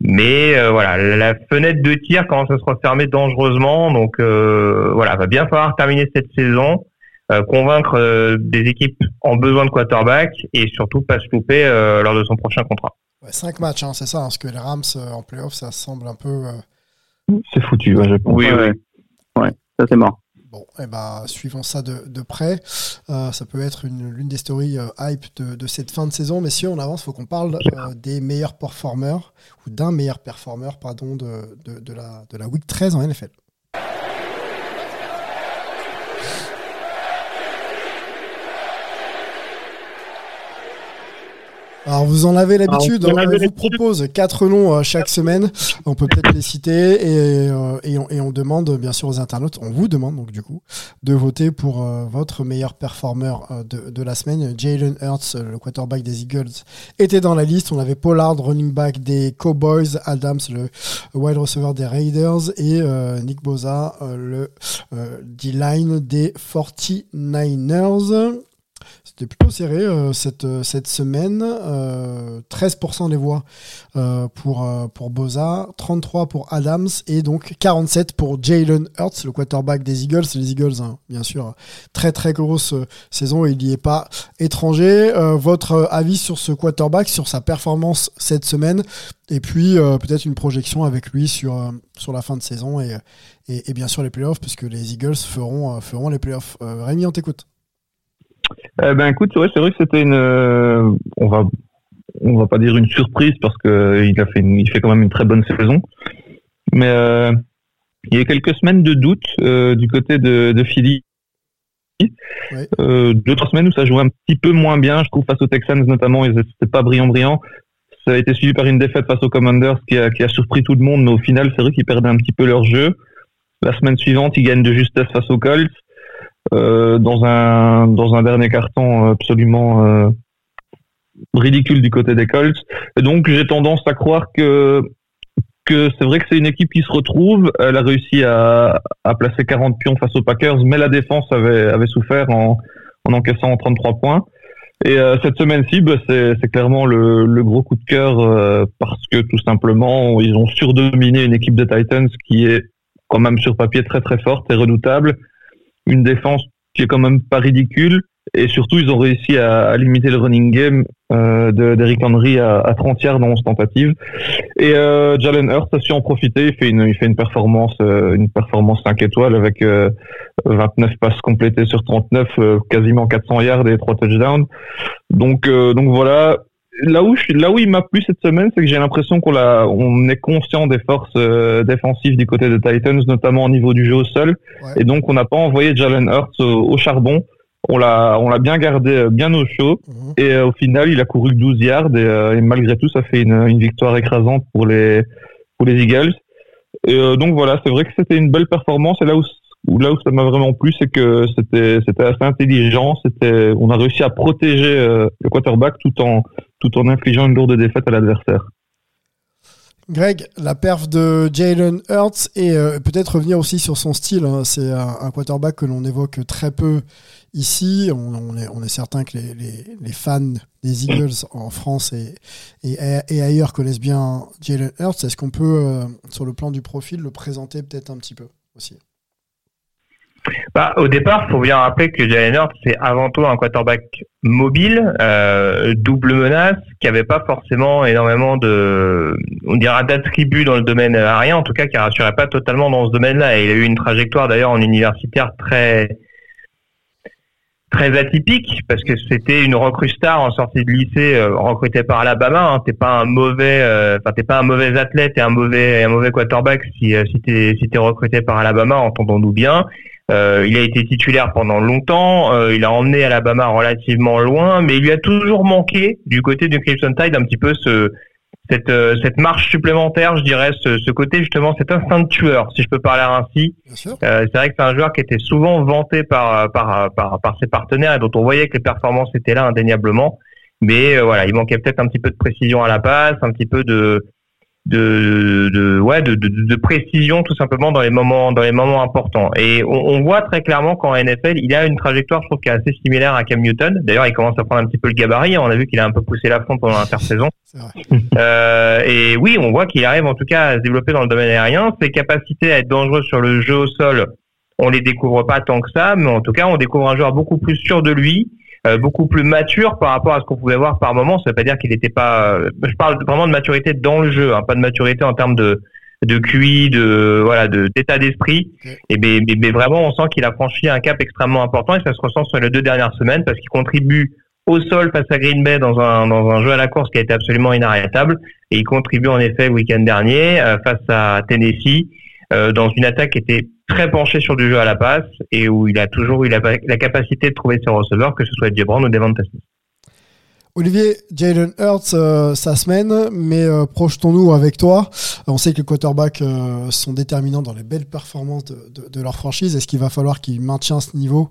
Mais euh, voilà, la fenêtre de tir commence à se refermer dangereusement. Donc euh, voilà, va bien falloir terminer cette saison, euh, convaincre euh, des équipes en besoin de quarterback et surtout pas se louper euh, lors de son prochain contrat. Ouais, cinq matchs, hein, c'est ça, hein, parce que les Rams euh, en playoff, ça semble un peu. euh, C'est foutu, ouais, je pense. Oui, oui. Ouais, ça c'est mort. Bon, eh ben, suivons ça de, près. Euh, ça peut être une- l'une des stories euh, hype de, cette fin de saison. Mais si on avance, il faut qu'on parle euh, des meilleurs performeurs, ou d'un meilleur performeur, pardon, de la, de la Week 13 en NFL. Alors vous en avez l'habitude, on, vous on l'habitude. propose quatre noms euh, chaque semaine, on peut peut-être les citer et, euh, et, on, et on demande bien sûr aux internautes, on vous demande donc du coup de voter pour euh, votre meilleur performeur de, de la semaine. Jalen Hurts, le quarterback des Eagles, était dans la liste. On avait Pollard, running back des Cowboys, Adams, le wide receiver des Raiders et euh, Nick Bosa, euh, le euh, D-line des 49ers. C'était plutôt serré euh, cette, euh, cette semaine. Euh, 13% des voix euh, pour, euh, pour Boza, 33 pour Adams et donc 47% pour Jalen Hurts, le quarterback des Eagles. Les Eagles, hein, bien sûr, très très grosse euh, saison il n'y est pas étranger. Votre avis sur ce quarterback, sur sa performance cette semaine? Et puis peut-être une projection avec lui sur, sur la fin de saison et, et, et bien sûr les playoffs puisque les Eagles feront, feront les playoffs. Rémi, on t'écoute. Euh, ben écoute, ouais, c'est vrai que c'était une, euh, on va, on va pas dire une surprise parce que il a fait, une- il fait quand même une très bonne saison. Mais euh, il y a quelques semaines de doute euh, du côté de, de Philly. Ouais. Deux trois semaines où ça jouait un petit peu moins bien, je trouve face aux Texans notamment, ils c'était pas brillant brillant. Ça a été suivi par une défaite face aux Commanders qui a, qui a surpris tout le monde, mais au final c'est vrai qu'ils perdaient un petit peu leur jeu. La semaine suivante, ils gagnent de justesse face aux Colts dans un dans un dernier carton absolument euh, ridicule du côté des Colts. Et donc j'ai tendance à croire que que c'est vrai que c'est une équipe qui se retrouve. Elle a réussi à, à placer 40 pions face aux Packers, mais la défense avait avait souffert en en encaissant 33 points. Et euh, cette semaine-ci, bah, c'est clairement le, le gros coup de cœur euh, parce que tout simplement ils ont surdominé une équipe de Titans qui est quand même sur papier très très forte et redoutable une défense qui est quand même pas ridicule. Et surtout, ils ont réussi à, à limiter le running game euh, de- d'Eric Henry à, à 30 yards dans 11 tentatives. Et euh, Jalen Hurts a su en profiter. Il fait une, il fait une performance, euh, une performance 5 étoiles avec euh, 29 passes complétées sur 39, euh, quasiment 400 yards et 3 touchdowns. Donc, euh, donc voilà. Là où, je, là où il m'a plu cette semaine, c'est que j'ai l'impression qu'on on est conscient des forces euh, défensives du côté des Titans, notamment au niveau du jeu au sol. Ouais. Et donc, on n'a pas envoyé Jalen Hurts au, au charbon. On l'a, on l'a bien gardé euh, bien au chaud. Mhm. Et euh, au final, il a couru que 12 yards. Et, et malgré tout, ça fait une, une victoire écrasante pour les, pour les Eagles. Et donc voilà, c'est vrai que c'était une belle performance. Et là où, où là où ça m'a vraiment plu, c'est que c'était, c'était assez intelligent. C'était, on a réussi à protéger euh, le quarterback tout en, tout en infligeant une lourde défaite à l'adversaire. Greg, la perf de Jalen Hurts et euh, peut-être revenir aussi sur son style. hein. C'est un, quarterback que l'on évoque très peu ici. On, est, certain que les, fans des Eagles en France et, et, et ailleurs connaissent bien Jalen Hurts. Est-ce qu'on peut, euh, sur le plan du profil, le présenter peut-être un petit peu aussi? Bah, au départ, il faut bien rappeler que Jalen Hurts, c'est avant tout un quarterback mobile, euh, double menace, qui avait pas forcément énormément de, on dira d'attributs dans le domaine aérien, en tout cas qui rassurait pas totalement dans ce domaine-là. Il a eu une trajectoire d'ailleurs en universitaire très très atypique parce que c'était une recrue star en sortie de lycée euh, recrutée par Alabama. Hein. T'es pas un mauvais, euh, enfin t'es pas un mauvais athlète et un mauvais un mauvais quarterback si si t'es si t'es recruté par Alabama, entendons-nous bien. Euh, il a été titulaire pendant longtemps. Euh, il a emmené Alabama relativement loin, mais il lui a toujours manqué du côté du Crimson Tide un petit peu ce cette, euh, cette marche supplémentaire, je dirais, ce, ce, côté justement, cet instinct de tueur, si je peux parler ainsi. Euh, c'est vrai que c'est un joueur qui était souvent vanté par, par, par, par, ses partenaires et dont on voyait que les performances étaient là indéniablement. Mais euh, voilà, il manquait peut-être un petit peu de précision à la passe, un petit peu de, de, de ouais de, de, de, précision tout simplement dans les moments dans les moments importants. Et on, on, voit très clairement qu'en NFL il a une trajectoire je trouve qui est assez similaire à Cam Newton. D'ailleurs il commence à prendre un petit peu le gabarit. On a vu qu'il a un peu poussé la fond pendant l'intersaison. Euh, et oui on voit qu'il arrive en tout cas à se développer dans le domaine aérien. Ses capacités à être dangereux sur le jeu au sol on les découvre pas tant que ça mais en tout cas on découvre un joueur beaucoup plus sûr de lui beaucoup plus mature par rapport à ce qu'on pouvait voir par moment. Ça veut pas dire qu'il n'était pas. Euh, je parle vraiment de maturité dans le jeu, hein, pas de maturité en termes de de QI, de voilà, de d'état d'esprit. Et mais, mais, vraiment, on sent qu'il a franchi un cap extrêmement important et ça se ressent sur les deux dernières semaines parce qu'il contribue au sol face à Green Bay dans un dans un jeu à la course qui a été absolument inarrêtable et il contribue en effet le week-end dernier euh, face à Tennessee euh, dans une attaque qui était très penchée sur du jeu à la passe et où il a toujours eu la, la capacité de trouver ses receveurs, que ce soit Jebron ou Devon Smith. Olivier, Jalen Hurts, euh, sa semaine, mais euh, projetons-nous avec toi. On sait que les quarterbacks euh, sont déterminants dans les belles performances de, de, de leur franchise. Est-ce qu'il va falloir qu'ils maintiennent ce niveau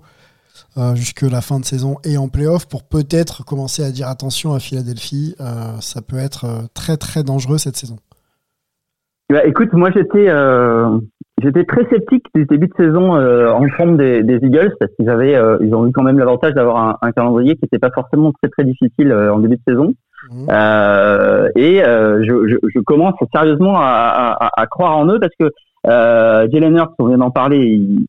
euh, jusque la fin de saison et en playoff pour peut-être commencer à dire attention à Philadelphie Ça peut être très très dangereux cette saison. Bah, écoute, moi j'étais euh, j'étais très sceptique du début de saison euh, en forme des, des, Eagles parce qu'ils avaient euh, ils ont eu quand même l'avantage d'avoir un, un, calendrier qui n'était pas forcément très très difficile euh, en début de saison. Mmh. et je, je, je, commence sérieusement à, à, à, croire en eux parce que Jalen Hurts, on vient d'en parler, il,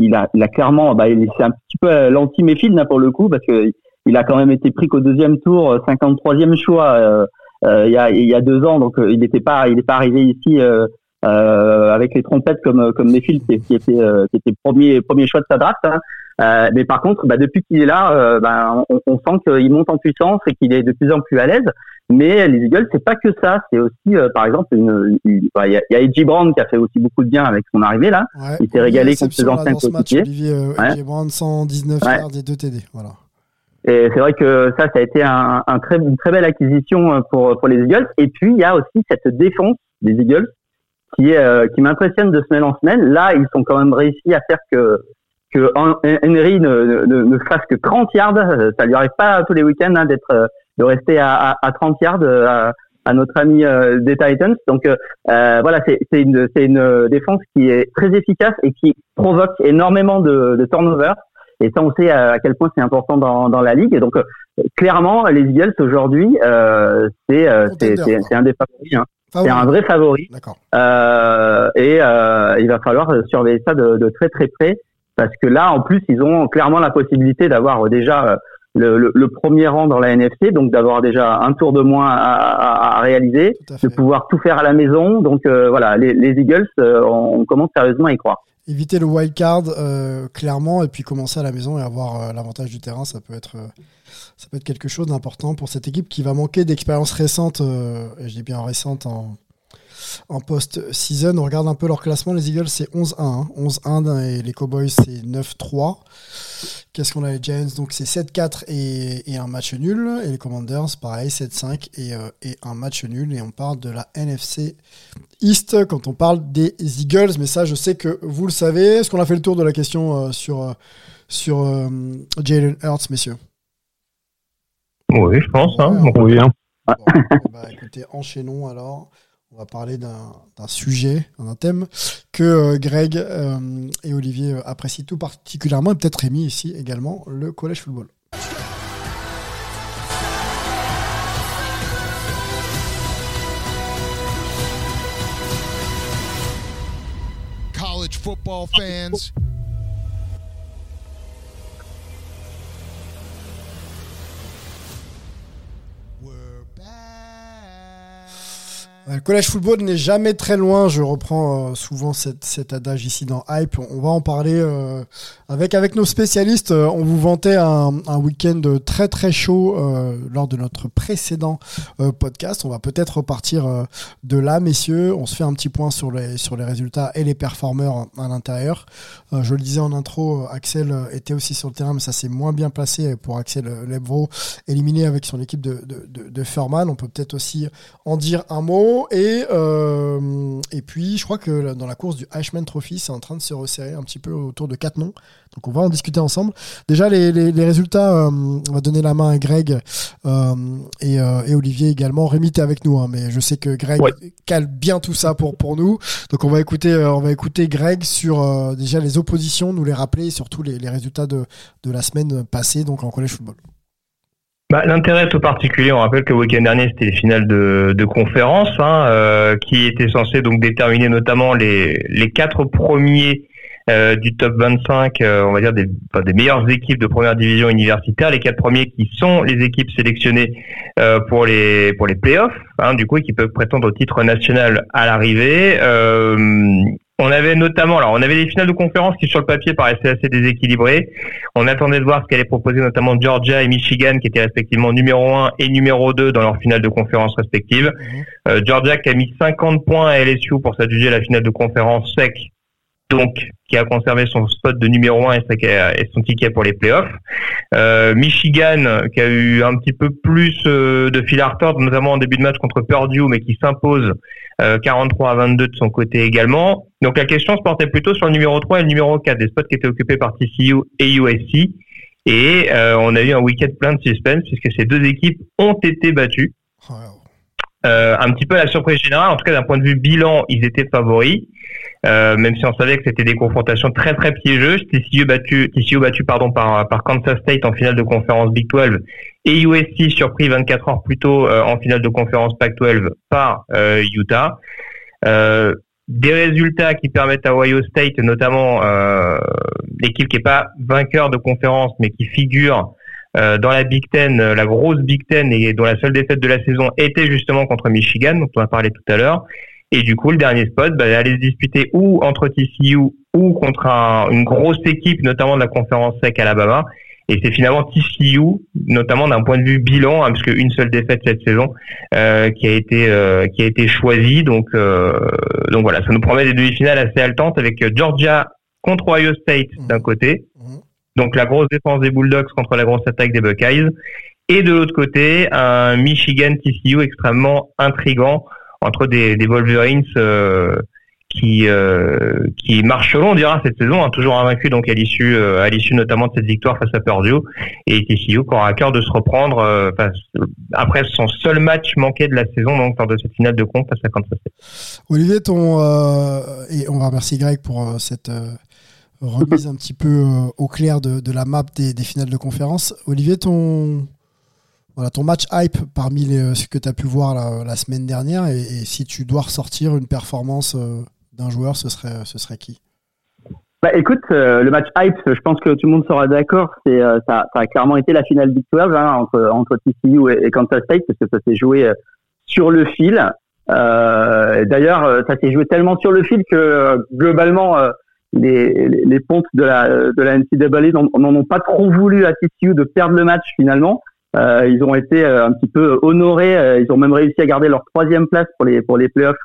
il, a, il a clairement, bah, c'est un petit peu l'anti-Mayfield pour le coup parce que il a quand même été pris qu'au deuxième tour, 53e choix euh, il, y a, il y a deux ans, donc euh, il n'était pas, il n'est pas arrivé ici euh, avec les trompettes comme comme Mayfield qui, qui était qui était premier premier choix de sa draft. Hein. Euh, mais par contre, bah, depuis qu'il est là, euh, bah, on, on, sent qu'il monte en puissance et qu'il est de plus en plus à l'aise. Mais les Eagles, c'est pas que ça. C'est aussi, euh, par exemple, une, bah, il y a, y a Edgy Brown qui a fait aussi beaucoup de bien avec son arrivée là. Ouais, il s'est régalé contre ses anciens coéquipiers. Olivier ouais. Edgy Brown, 119 ouais. yards et 2 TD. Voilà. Et c'est vrai que ça, ça a été un, un très, une très belle acquisition euh, pour, pour les Eagles. Et puis, il y a aussi cette défense des Eagles qui, est, euh, qui m'impressionne de semaine en semaine. Là, ils sont quand même réussi à faire que, que Henry ne, ne, ne fasse que 30 yards. Ça lui arrive pas tous les week-ends hein, d'être de rester à, à, à 30 yards à, à, notre ami euh, des Titans. Donc euh, voilà, c'est une, une défense qui est très efficace et qui provoque énormément de, de turnovers. Et ça, on sait à quel point c'est important dans, dans la ligue. Et donc, euh, clairement, les Eagles aujourd'hui, euh, c'est euh, c'est un des favoris. Hein. C'est un vrai favori. Euh, et euh, il va falloir surveiller ça de, de, très très près parce que là, en plus, ils ont clairement la possibilité d'avoir déjà le, le, le, premier rang dans la NFC, donc d'avoir déjà un tour de moins à, à, à réaliser, de pouvoir tout faire à la maison. Donc euh, voilà, les, les Eagles, on, on commence sérieusement à y croire éviter le wild card euh, clairement et puis commencer à la maison et avoir euh, l'avantage du terrain ça peut être euh, ça peut être quelque chose d'important pour cette équipe qui va manquer d'expérience récente et je dis bien récente en en post-season. On regarde un peu leur classement. Les Eagles, c'est 11-1. Hein. 11-1 et les Cowboys, c'est 9-3. Qu'est-ce qu'on a les Giants? Donc c'est 7-4 et, et, un match nul. Et les Commanders, pareil, 7-5 et, euh, et, un match nul. Et on parle de la NFC East quand on parle des Eagles. Mais ça, je sais que vous le savez. Est-ce qu'on a fait le tour de la question euh, sur, euh, sur euh, Jalen Hurts, messieurs? Oui, je pense. Hein. Ouais, on revient. Bon, bah, écoutez, enchaînons alors on va parler d'un sujet, d'un thème que euh, Greg euh, et Olivier euh, apprécient tout particulièrement, et peut-être Rémi ici également, le collège football. College football fans. Le collège football n'est jamais très loin. Je reprends euh, souvent cet adage ici dans Hype. On va en parler euh, avec avec nos spécialistes. Euh, on vous vantait un, week-end très très chaud lors de notre précédent podcast. On va peut-être repartir de là, messieurs. On se fait un petit point sur les sur les résultats et les performeurs à l'intérieur. je le disais en intro, Axel était aussi sur le terrain, mais ça s'est moins bien passé pour Axel Lebro, éliminé avec son équipe de de, de, Furman. On peut peut-être aussi en dire un mot. Et, euh, et puis, je crois que dans la course du Ashman Trophy, c'est en train de se resserrer un petit peu autour de quatre noms. Donc, on va en discuter ensemble. Déjà, les, les, résultats, euh, on va donner la main à Greg euh, et, et, Olivier également. Rémi, t'es avec nous, hein, mais je sais que Greg cale bien tout ça pour, pour nous. Donc, on va écouter, on va écouter Greg sur déjà les oppositions, nous les rappeler et surtout les, les résultats de, de la semaine passée, donc en collège football. Bah, L'intérêt tout particulier, on rappelle que le week-end dernier, c'était les finales de, de conférence, hein, euh, qui étaient censées donc déterminer notamment les, les quatre premiers euh, du top 25, euh, on va dire des, des meilleures équipes de première division universitaire, les quatre premiers qui sont les équipes sélectionnées euh, pour les pour les playoffs, hein, du coup, qui peuvent prétendre au titre national à l'arrivée. On avait notamment, alors on avait des finales de conférence qui sur le papier paraissaient assez déséquilibrées. On attendait de voir ce qu'allait proposer notamment Georgia et Michigan qui étaient respectivement numéro 1 et numéro 2 dans leur finale de conférence respectives. Mhm. Euh, Georgia qui a mis 50 points à LSU pour s'adjuger la finale de conférence sec, donc qui a conservé son spot de numéro 1 et, son ticket pour les playoffs. Euh, Michigan qui a eu un petit peu plus euh, de fil à retordre, notamment en début de match contre Purdue, mais qui s'impose 43 euh, à 22 de son côté également. Donc la question se portait plutôt sur le numéro 3 et le numéro 4, des spots qui étaient occupés par TCU et USC. Et euh, on a eu un week-end plein de suspense puisque ces deux équipes ont été battues. Euh, un petit peu à la surprise générale, en tout cas d'un point de vue bilan, ils étaient favoris. Euh, même si on savait que c'était des confrontations très très piégeuses. TCU battu, TCU battu pardon par par Kansas State en finale de conférence Big 12 et USC surpris 24 heures plus tôt euh, en finale de conférence Pac-12 par euh, Utah. Euh, des résultats qui permettent à Ohio State, notamment l'équipe qui est pas vainqueur de conférence mais qui figure dans la Big Ten, la grosse Big Ten et dont la seule défaite de la saison était justement contre Michigan, dont on a parlé tout à l'heure. Et du coup, le dernier spot, bah, aller se disputer ou entre TCU ou contre une grosse équipe, notamment de la conférence SEC Alabama. Et c'est finalement TCU, notamment d'un point de vue bilan, hein, parce qu'une seule défaite cette saison, euh, qui a été euh, qui a été choisie. Donc euh, donc voilà, ça nous promet des demi-finales assez haletantes avec Georgia contre Ohio State d'un mmh. côté, mmh. donc la grosse défense des Bulldogs contre la grosse attaque des Buckeyes, et de l'autre côté un Michigan TCU extrêmement intrigant entre des, des Wolverines euh, qui euh, qui marcheront, on dira cette saison, hein, toujours invaincu donc à l'issue euh, à l'issue notamment de cette victoire face à Purdue et TCU qui aura à cœur de se reprendre euh, après son seul match manqué de la saison donc lors de cette finale de compte face à Kansas State. Olivier, ton et on va remercier Greg pour cette remise un petit peu au clair de, la map des, finales de conférence. Olivier, ton voilà, ton match hype parmi les, euh, ce que tu as pu voir la, semaine dernière et, si tu dois ressortir une performance euh, d'un joueur, ce serait, ce serait qui? Bah, écoute, euh, le match hype, je pense que tout le monde sera d'accord. C'est ça, ça, a clairement été la finale Big 12 hein, entre entre TCU et, Kansas State parce que ça s'est joué sur le fil. D'ailleurs, ça s'est joué tellement sur le fil que globalement les, les, pontes de la de la NCAA n'en ont pas trop voulu à TCU de perdre le match finalement. Euh, ils ont été euh, un petit peu honorés. Euh, ils ont même réussi à garder leur troisième place pour les pour les playoffs.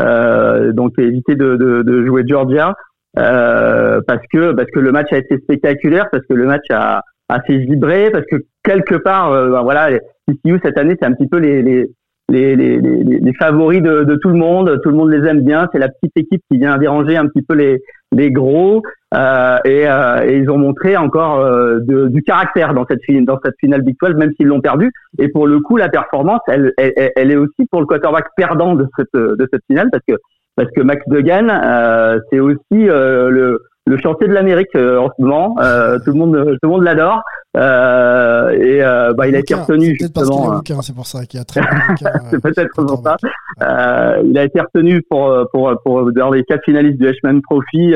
Euh, donc éviter de, de, de, jouer Georgia euh, parce que parce que le match a été spectaculaire, parce que le match a assez vibré, parce que quelque part, ben voilà, TCU cette année c'est un petit peu les les les, les, les, favoris de, de, tout le monde, tout le monde les aime bien. C'est la petite équipe qui vient déranger un petit peu les, les gros euh, et, euh, et, ils ont montré encore euh, de, du caractère dans cette dans cette finale Big 12 même s'ils l'ont perdu et pour le coup la performance elle, elle, elle, est aussi pour le quarterback perdant de cette de cette finale parce que parce que Max Degan euh, c'est aussi euh, le le chantier de l'Amérique euh, en ce moment. Euh, tout le monde, tout le monde l'adore. Euh, et bah, il a été retenu justement. C'est pour ça qu'il a très. c'est peut-être pour ça. il a été retenu pour pour pour dans les quatre finalistes du Ashman Trophy.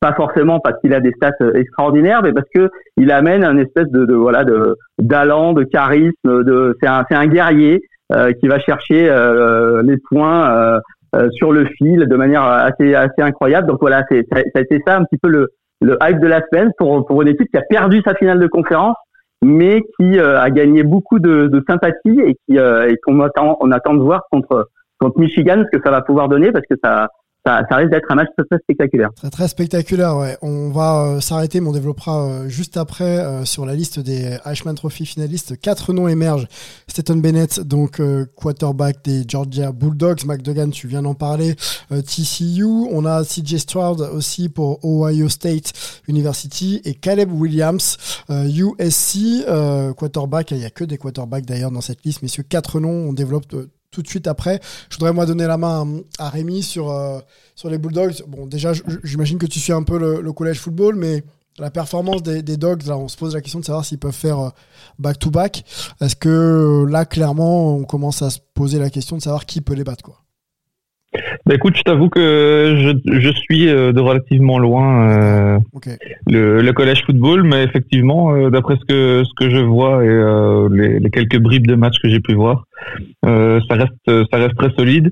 Pas forcément parce qu'il a des stats extraordinaires, mais parce que il amène un espèce de, de voilà de d'allant, de charisme. De c'est un c'est un guerrier. euh, qui va chercher euh, les points euh, euh, sur le fil de manière assez assez incroyable. Donc voilà, c'est ça, ça a été ça un petit peu le le hype de la semaine pour pour une équipe qui a perdu sa finale de conférence, mais qui euh, a gagné beaucoup de, de sympathie et qui euh, et qu'on attend on attend de voir contre contre Michigan ce que ça va pouvoir donner parce que ça ça, risque d'être un match très, spectaculaire. Très très spectaculaire, ouais. On va euh, s'arrêter, mais on développera euh, juste après euh, sur la liste des Ashman Trophy finalistes. Quatre noms émergent. Stetton Bennett, donc quarterback des Georgia Bulldogs. McDogan, tu viens d'en parler. TCU. On a CJ Stroud aussi pour Ohio State University et Caleb Williams, USC quarterback. Il n'y a que des quarterbacks d'ailleurs dans cette liste, messieurs. Quatre noms. On développe tout de suite après. Je voudrais moi donner la main à, Rémi sur, euh, sur les Bulldogs. Bon, déjà, j'imagine que tu suis un peu le, collège football, mais la performance des, des Dogs, là, on se pose la question de savoir s'ils peuvent faire euh, back-to-back. Est-ce que là, clairement, on commence à se poser la question de savoir qui peut les battre, quoi? Bah écoute, je t'avoue que je, je suis euh, de relativement loin euh, le, le collège football, mais effectivement, euh, d'après ce que ce que je vois et euh, les, les quelques bribes de matchs que j'ai pu voir, ça reste ça reste très solide.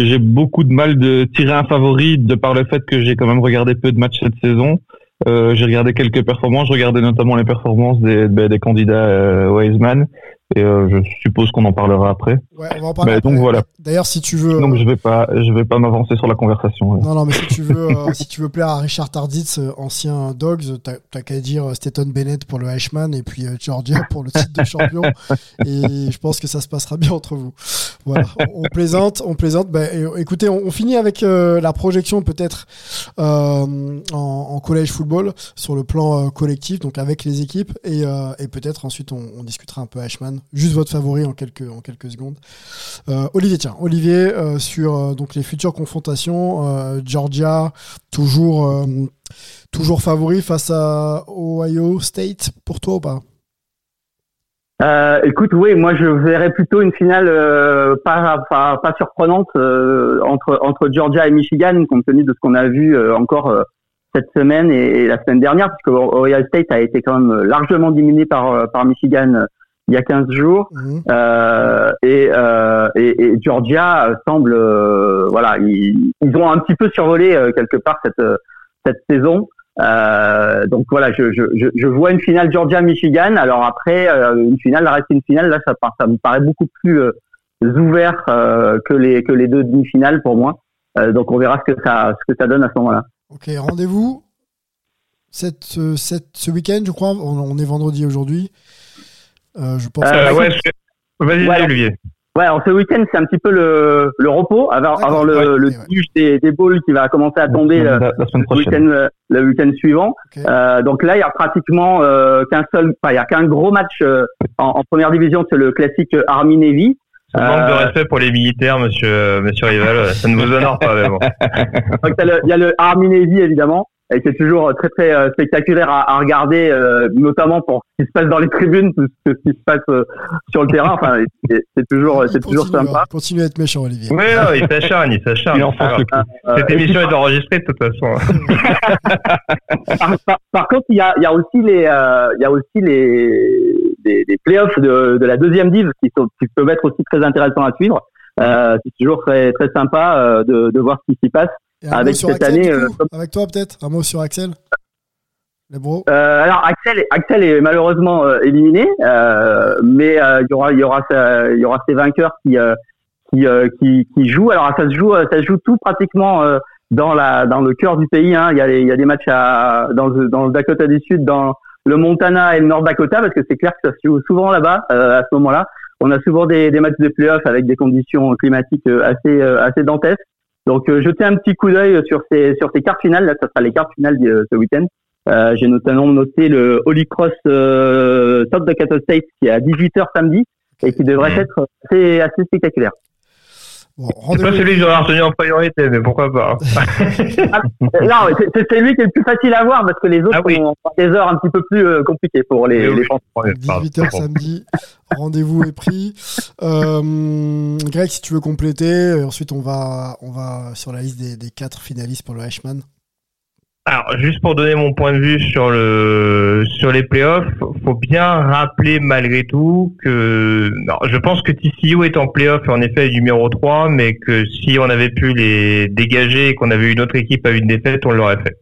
J'ai beaucoup de mal de tirer un favori de par le fait que j'ai quand même regardé peu de matchs cette saison. J'ai regardé quelques performances, je regardais notamment les performances des, ben, des candidats Wiseman, et euh, je suppose qu'on en parlera après. Ouais, on va en parler. Bah, après. donc voilà. D'ailleurs, si tu veux. Donc euh, je vais pas je vais pas m'avancer sur la conversation. Non, non, mais si tu veux, euh, si tu veux plaire à Richard Tarditz, ancien Dogs, t'as qu'à dire Stetton Bennett pour le Ashman et puis Georgia pour le titre de champion. Et je pense que ça se passera bien entre vous. Voilà, on, on plaisante, on plaisante. Et- écoutez, on, on finit avec euh, la projection peut-être en, en collège football sur le plan collectif, donc avec les équipes, et, et peut-être ensuite on, on discutera un peu Ashman. Juste votre favori en quelques en quelques secondes. Euh, Olivier, tiens, Olivier, euh, sur euh, donc les futures confrontations, Georgia toujours toujours favori face à Ohio State pour toi ou pas? Écoute, oui, moi je verrais plutôt une finale pas, pas surprenante entre entre Georgia et Michigan, compte tenu de ce qu'on a vu encore cette semaine et, et la semaine dernière, puisque Ohio State a été quand même largement diminué par par Michigan il y a 15 jours. Mhm. Euh, et, euh, et, et Georgia euh, semble, euh, voilà, ils, ils ont un petit peu survolé quelque part cette cette saison. Donc voilà, je, je, je, vois une finale Georgia-Michigan. Alors après, une finale reste une finale. Là, ça, me paraît beaucoup plus ouvert que les que les deux demi-finales pour moi. Donc on verra ce que ça ce que ça donne à ce moment-là. Ok, rendez-vous cette, cette, ce week-end, je crois. On, on est vendredi aujourd'hui. Euh, je pense. Euh, que- ouais, je- Vas-y, Ouais. Olivier. Ouais, alors ce week-end c'est un petit peu le, le repos avant, avant le, ouais, le ouais. déluge des, des bowls qui va commencer à tomber la, euh, la semaine le prochaine. week-end le week-end suivant. Euh, donc là, il y a pratiquement euh, qu'un seul, enfin, il y a qu'un gros match euh, en, en première division, c'est le classique Army Navy. Manque de respect pour les militaires, monsieur, monsieur Rival, ça ne vous honore pas, mais bon. Donc il y a le, il y a le Army Navy évidemment, et c'est toujours très très euh, spectaculaire à, à regarder, euh, notamment pour ce qui se passe dans les tribunes, plus que ce qui se passe euh, sur le terrain. Enfin, c'est c'est toujours c'est toujours sympa. hein, Continue à être méchant, Olivier. Oui, non, il s'acharne, il s'acharne. Il. Euh, Cette émission est enregistrée de toute façon. par, par- par contre, il y a, il y a aussi les, euh, il y a aussi les, des, des playoffs de, de la deuxième div qui, sont, qui peuvent être aussi très intéressants à suivre. Euh, c'est toujours très, très sympa euh, de, de voir ce qui s'y passe. Avec cette Axel, année, euh, Avec toi, peut-être Un mot sur Axel Les bros Euh, alors Axel, Axel est malheureusement euh, éliminé, mais il y aura, il y aura, il y aura ses vainqueurs qui, qui, qui, qui jouent. Alors ça se joue, ça se joue tout pratiquement dans la, dans le cœur du pays. Hein. Il y a, les- il y a des matchs à, dans, le, dans le Dakota du Sud, dans le Montana et le Nord Dakota, parce que c'est clair que ça se joue souvent là-bas euh, à ce moment-là. On a souvent des, des matchs de playoffs avec des conditions climatiques assez, assez dantesques. Donc euh, jetez un petit coup d'œil sur ces, sur ces quarts finales. Là, ça sera les quarts finales de, ce week-end. Euh, J'ai notamment noté le Holy Cross euh, South Dakota State qui est à 18h samedi et qui devrait être assez, assez spectaculaire. Bon, C'est pas celui que j'aurais retenu en priorité, mais pourquoi pas. Euh, non, c'est- celui qui est le plus facile à voir parce que les autres Ah oui. ont des heures un petit peu plus euh, compliquées pour les, Oui, oui. les pardon, 18h pardon. samedi, rendez-vous est pris. Euh, Greg, si tu veux compléter, et ensuite on va, on va sur la liste des, des quatre finalistes pour le Ashman. Alors, juste pour donner mon point de vue sur le sur les playoffs, faut bien rappeler malgré tout que je pense que TCU est en playoff en effet numéro 3, mais que si on avait pu les dégager et qu'on avait une autre équipe à une défaite, on l'aurait fait.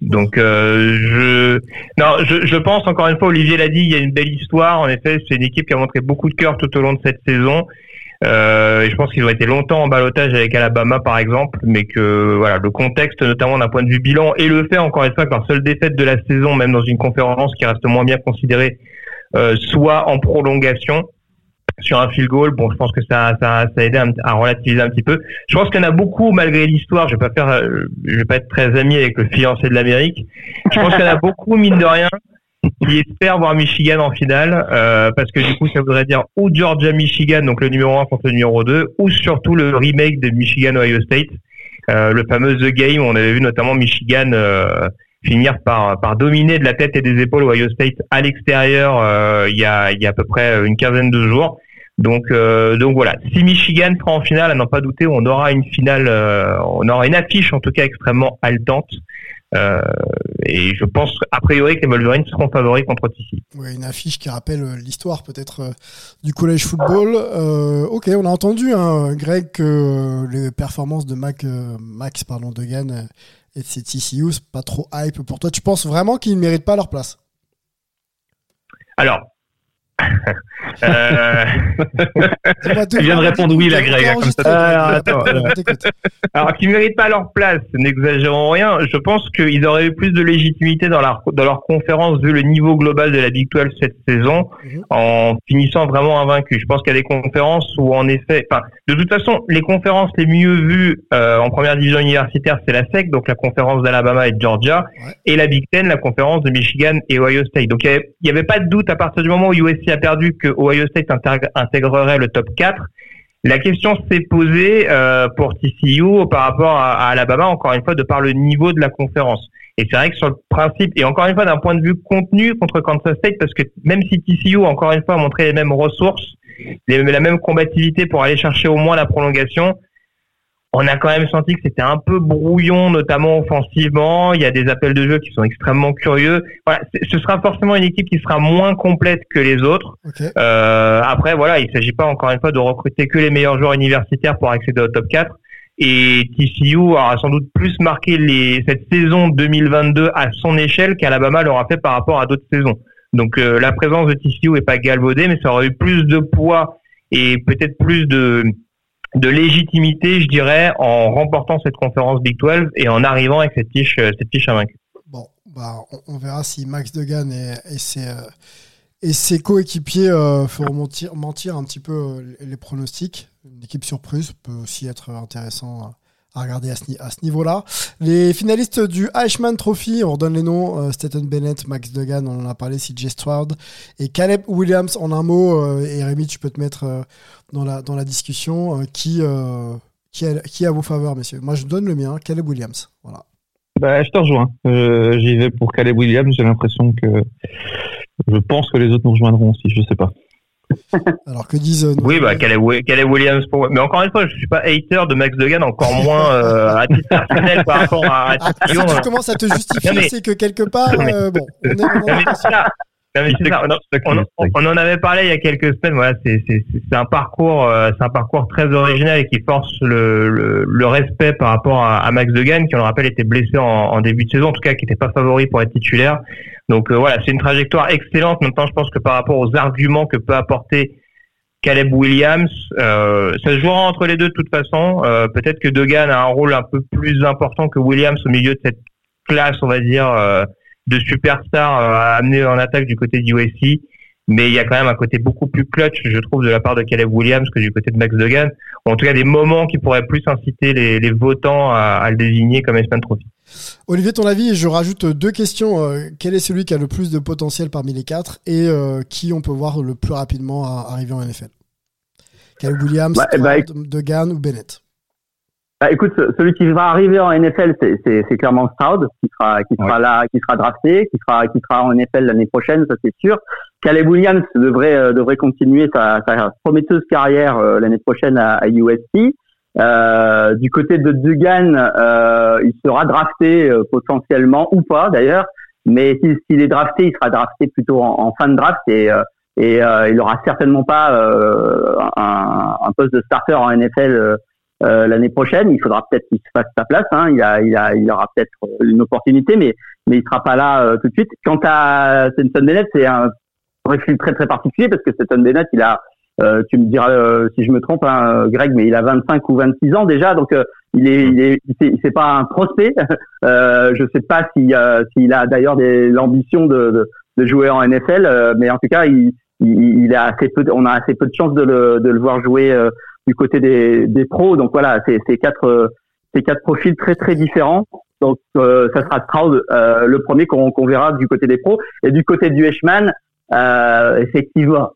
Donc euh, je non, je, je pense encore une fois, Olivier l'a dit, il y a une belle histoire. En effet, c'est une équipe qui a montré beaucoup de cœur tout au long de cette saison. Euh, je pense qu'ils ont été longtemps en balotage avec Alabama par exemple, mais que voilà le contexte, notamment d'un point de vue bilan, et le fait encore une fois que leur seule défaite de la saison, même dans une conférence qui reste moins bien considérée, euh, soit en prolongation sur un field goal. Bon, je pense que ça, ça, ça a aidé à, à relativiser un petit peu. Je pense qu'il y en a beaucoup malgré l'histoire. Je vais pas faire, euh, je vais pas être très ami avec le fiancé de l'Amérique. Je pense qu'il y en a beaucoup mine de rien qui espèrent voir Michigan en finale, euh, parce que du coup, ça voudrait dire ou Georgia-Michigan, donc le numéro 1 contre le numéro 2, ou surtout le remake de Michigan-Ohio State, euh, le fameux The Game, on avait vu notamment Michigan euh, finir par, par dominer de la tête et des épaules Ohio State à l'extérieur euh, il, y a, il y a à peu près une quinzaine de jours. Donc, euh, donc voilà, si Michigan sera en finale, à n'en pas douter, on aura une finale, euh, on aura une affiche en tout cas extrêmement haletante. Euh, et je pense a priori que les Wolverines seront favoris contre TC. Oui, une affiche qui rappelle euh, l'histoire peut-être euh, du collège football. Euh, ok, on a entendu, hein, Greg, que les performances de Mac, Max pardon, Degan et de ses TCU, c'est pas trop hype pour toi. Tu penses vraiment qu'ils ne méritent pas leur place? Alors, euh, Il vient de répondre oui, là, Greg, comme ça. Ah, attends, On t'écoute. alors qu'ils méritent pas leur place, n'exagérons rien. Je pense qu'ils auraient eu plus de légitimité dans leur dans leur conférence vu le niveau global de la Big 12 cette saison, Mhm. en finissant vraiment invaincus. Je pense qu'il y a des conférences où en effet, enfin, de toute façon, les conférences les mieux vues euh, en première division universitaire, c'est la SEC, donc la conférence d'Alabama et de Georgia, Ouais. et la Big Ten, la conférence de Michigan et Ohio State. Donc il y avait- avait pas de doute à partir du moment où USC a perdu que Ohio State intégrerait le top 4. La question s'est posée euh, pour TCU par rapport à, Alabama, encore une fois, de par le niveau de la conférence. Et c'est vrai que sur le principe, et encore une fois d'un point de vue contenu contre Kansas State, parce que même si TCU, encore une fois, a montré les mêmes ressources, la même combativité pour aller chercher au moins la prolongation, on a quand même senti que c'était un peu brouillon, notamment offensivement. Il y a des appels de jeu qui sont extrêmement curieux. Voilà, ce sera forcément une équipe qui sera moins complète que les autres. Euh, après, voilà, il s'agit pas encore une fois de recruter que les meilleurs joueurs universitaires pour accéder au top 4. Et TCU aura sans doute plus marqué les, cette saison 2022 à son échelle qu'Alabama l'aura fait par rapport à d'autres saisons. Donc euh, la présence de TCU est pas galvaudée, mais ça aurait eu plus de poids et peut-être plus de, de légitimité, je dirais, en remportant cette conférence Big 12 et en arrivant avec cette fiche, euh, cette fiche invaincue. Bon, bah, on, verra si Max Degan et, et ses, euh, et ses coéquipiers euh, feront mentir, mentir un petit peu euh, les, les pronostics. Une équipe surprise peut aussi être intéressant à- regarder à ce, niveau-là. Les finalistes du Eichmann Trophy, on redonne les noms, euh, Staten Bennett, Max Degan, on en a parlé, CJ Stroud, et Caleb Williams en un mot, euh, et Rémi, tu peux te mettre euh, dans, la, discussion, qui, qui, à vos faveurs, messieurs Moi, je donne le mien, Caleb Williams. Voilà. Bah, je te rejoins. J'y vais pour Caleb Williams. J'ai l'impression que je pense que les autres nous rejoindront aussi. Je sais pas. Alors, que disent euh, Oui, bah, Wi- Caleb Williams pour Mais encore une fois, je suis pas hater de Max Degan, encore moins euh, à titre personnel par rapport à, à Ah, si tu commences à te justifier, mais- c'est que quelque part, euh, bon, on est, on est- Non, mais c'est ça. Non, mais c'est ça. On, on- on en avait parlé il y a quelques semaines. Voilà, c'est c'est- c'est un parcours, euh, c'est un parcours très original et qui force le, le, le respect par rapport à, à Max Degan, qui on le rappelle était blessé en, en début de saison, en tout cas qui n'était pas favori pour être titulaire. Donc euh, voilà, c'est une trajectoire excellente. Maintenant, je pense que par rapport aux arguments que peut apporter Caleb Williams, euh, ça se jouera entre les deux de toute façon. Euh, Peut-être que Degan a un rôle un peu plus important que Williams au milieu de cette classe, on va dire. de superstars amener en attaque du côté du USC. Mais il y a quand même un côté beaucoup plus clutch, je trouve, de la part de Caleb Williams que du côté de Max Degan. Ou en tout cas, des moments qui pourraient plus inciter les, les votants à, à le désigner comme Espan Trophy. Olivier, ton avis, et je rajoute deux questions. Euh, quel est celui qui a le plus de potentiel parmi les quatre et euh, qui on peut voir le plus rapidement à- arriver en NFL Caleb Williams, Bah, ou Bennett? Bah, écoute, ce- celui qui va arriver en NFL, c'est- clairement Stroud, qui sera, qui sera là, qui sera drafté, qui sera, qui sera en NFL l'année prochaine, ça c'est sûr. Caleb Williams devrait, euh, devrait continuer sa, sa prometteuse carrière euh, l'année prochaine à, à USC. Euh, du côté de Dugan, euh, il sera drafté potentiellement ou pas d'ailleurs, mais s'il est drafté, il sera drafté plutôt en, en fin de draft et, euh, et il aura certainement pas un, un, poste de starter en NFL l'année prochaine. Il faudra peut-être qu'il se fasse sa place. Hein. Il, a, il, a, il aura peut-être une opportunité, mais mais il sera pas là tout de suite. Quant à Stetson Bennett, c'est un profil très très particulier parce que Stetson Bennett, il a euh, tu me diras euh, si je me trompe, hein, Greg, mais il a 25 ou 26 ans déjà, donc euh, il est, il est, c'est pas un prospect. euh, je sais pas s'il s'il a d'ailleurs l'ambition de, de, de, jouer en NFL, mais en tout cas, il, il, il, a assez peu, on a assez peu de chances de le, de le voir jouer du côté des, des pros. Donc voilà, c'est quatre, c'est quatre profils très très différents. Donc ça sera Stroud le premier qu'on qu'on verra du côté des pros et du côté du Heshman. Euh, effectivement,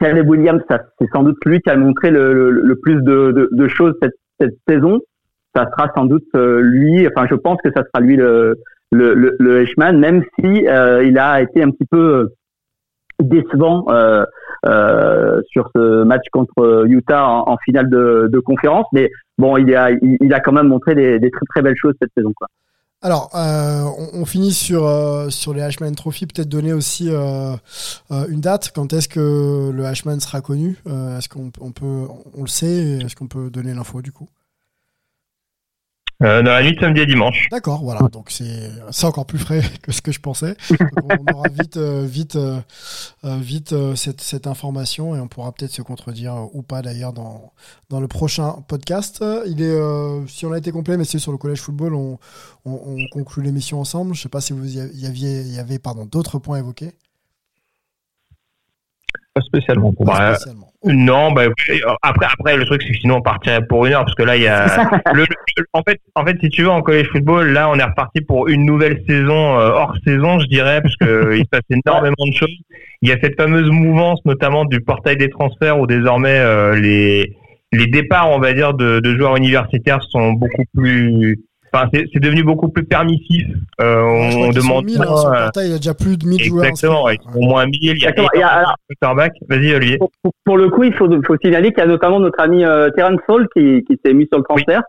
Caleb Williams, c'est sans doute lui qui a montré le, le, plus de, de, de choses cette, cette, saison. Ça sera sans doute euh, lui, enfin je pense que ça sera lui le, le, le, le H-Man, même si euh, il a été un petit peu euh, décevant euh, sur ce match contre Utah en, finale de, conférence. Mais bon, il a, il, a quand même montré des, très très belles choses cette saison. Alors, euh, on, finit sur, euh, sur les Ashman Trophy. Peut-être donner aussi euh, une date. Quand est-ce que le Ashman sera connu? Est-ce qu'on on peut, on le sait? Est-ce qu'on peut donner l'info du coup? Euh, dans la nuit de samedi et dimanche. D'accord, voilà. Donc c'est encore plus frais que ce que je pensais. on aura vite euh, vite euh, vite cette cette information et on pourra peut-être se contredire ou pas d'ailleurs dans dans le prochain podcast. Il est si on a été complet, mais c'est sur le collège football, on on, on conclut l'émission ensemble. Je sais pas si vous y aviez y avait pardon d'autres points évoqués. Pas spécialement. Pas bah, spécialement. Non, bah, après, après, le truc, c'est que sinon, on partirait pour une heure, parce que là, il y a, le, en fait, en fait, si tu veux, en college football, là, on est reparti pour une nouvelle saison, euh, hors saison, je dirais, parce que il se passe énormément de choses. Il y a cette fameuse mouvance, notamment du portail des transferts, où désormais, euh, les, les départs, on va dire, de, de joueurs universitaires sont beaucoup plus, Enfin, c'est devenu beaucoup plus permissif. Euh, on, demande. 1000, hein, portail, il y a déjà plus de 1000 joueurs. Exactement, au moins 1000. Il y a, il y a Vas-y, Olivier. Pour, pour, le coup, il faut, faut signaler qu'il y a notamment notre ami euh, Terence Fall qui, qui s'est mis sur le transfert,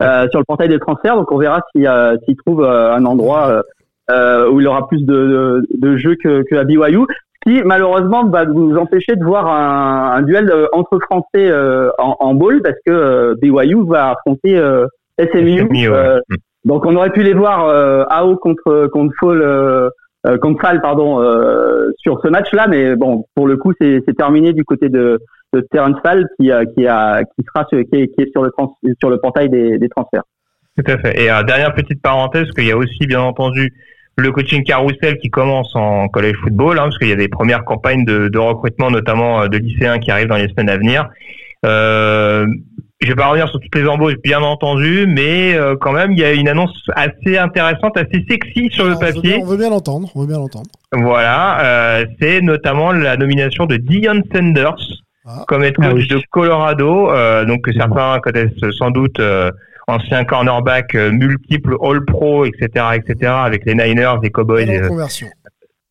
oui. euh, sur le portail des transferts. Donc, on verra s'il euh, trouve euh, un endroit euh, où il aura plus de, de, de jeux que, que à BYU qui malheureusement va nous empêcher de voir un, un duel entre Français en, en ball parce que BYU va affronter SMU. Euh, mm. donc on aurait pu les voir euh, AO contre contre Fall, euh, contre Fall pardon sur ce match-là, mais bon pour le coup c'est terminé du côté de de Terence Fall qui qui a qui sera qui est, qui est sur le trans, sur le portail des, des transferts. Tout à fait. Et dernière petite parenthèse, qu'il y a aussi bien entendu le coaching carousel qui commence en college football, hein, parce qu'il y a des premières campagnes de, de, recrutement, notamment de lycéens qui arrivent dans les semaines à venir. Euh, je vais pas revenir sur toutes les embauches, bien entendu, mais euh, quand même, il y a une annonce assez intéressante, assez sexy sur le papier. On veut bien l'entendre, on veut bien l'entendre. Voilà, euh, c'est notamment la nomination de Dion Sanders ah. comme head coach ah de Colorado, euh, donc que certains connaissent sans doute, euh, ancien cornerback, euh, multiple All-Pro, etc., etc., avec les Niners, les Cowboys.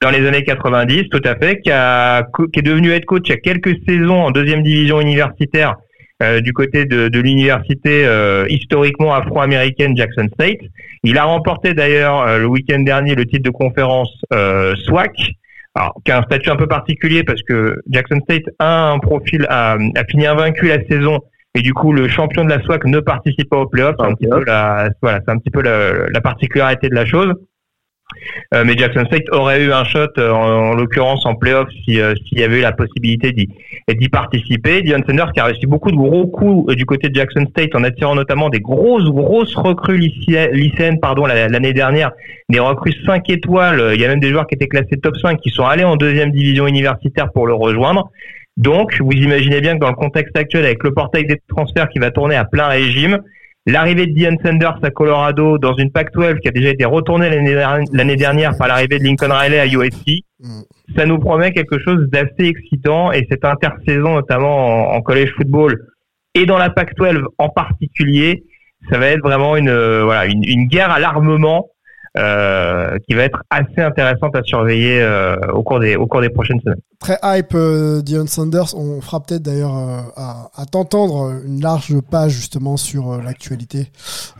dans les années 90, tout à fait, qui, a, qui est devenu head coach il y a quelques saisons en deuxième division universitaire euh, du côté de, de l'université euh, historiquement afro-américaine Jackson State. Il a remporté d'ailleurs euh, le week-end dernier le titre de conférence SWAC, alors, qui a un statut un peu particulier parce que Jackson State a un profil, a, a fini invaincu la saison et du coup le champion de la SWAC ne participe pas au playoff. C'est un petit peu la, voilà, c'est un petit peu la, la particularité de la chose. Euh, mais Jackson State aurait eu un shot, euh, en, en l'occurrence en playoff, euh, s'il y avait eu la possibilité d'y, participer. Dion Sanders qui a réussi beaucoup de gros coups du côté de Jackson State en attirant notamment des grosses, grosses recrues lycéennes l'année dernière, des recrues 5 étoiles. Il y a même des joueurs qui étaient classés top 5 qui sont allés en deuxième division universitaire pour le rejoindre. Donc, vous imaginez bien que dans le contexte actuel, avec le portail des transferts qui va tourner à plein régime, L'arrivée de Dion Sanders à Colorado dans une Pac-12 qui a déjà été retournée l'année dernière par l'arrivée de Lincoln Riley à USC, mm. ça nous promet quelque chose d'assez excitant et cette intersaison notamment en, college football et dans la Pac-12 en particulier, ça va être vraiment une euh, voilà une, une guerre à l'armement euh, qui va être assez intéressante à surveiller euh, au cours des au cours des prochaines semaines. Très hype, euh, Dion Sanders. On fera peut-être d'ailleurs à, t'entendre une large page justement sur l'actualité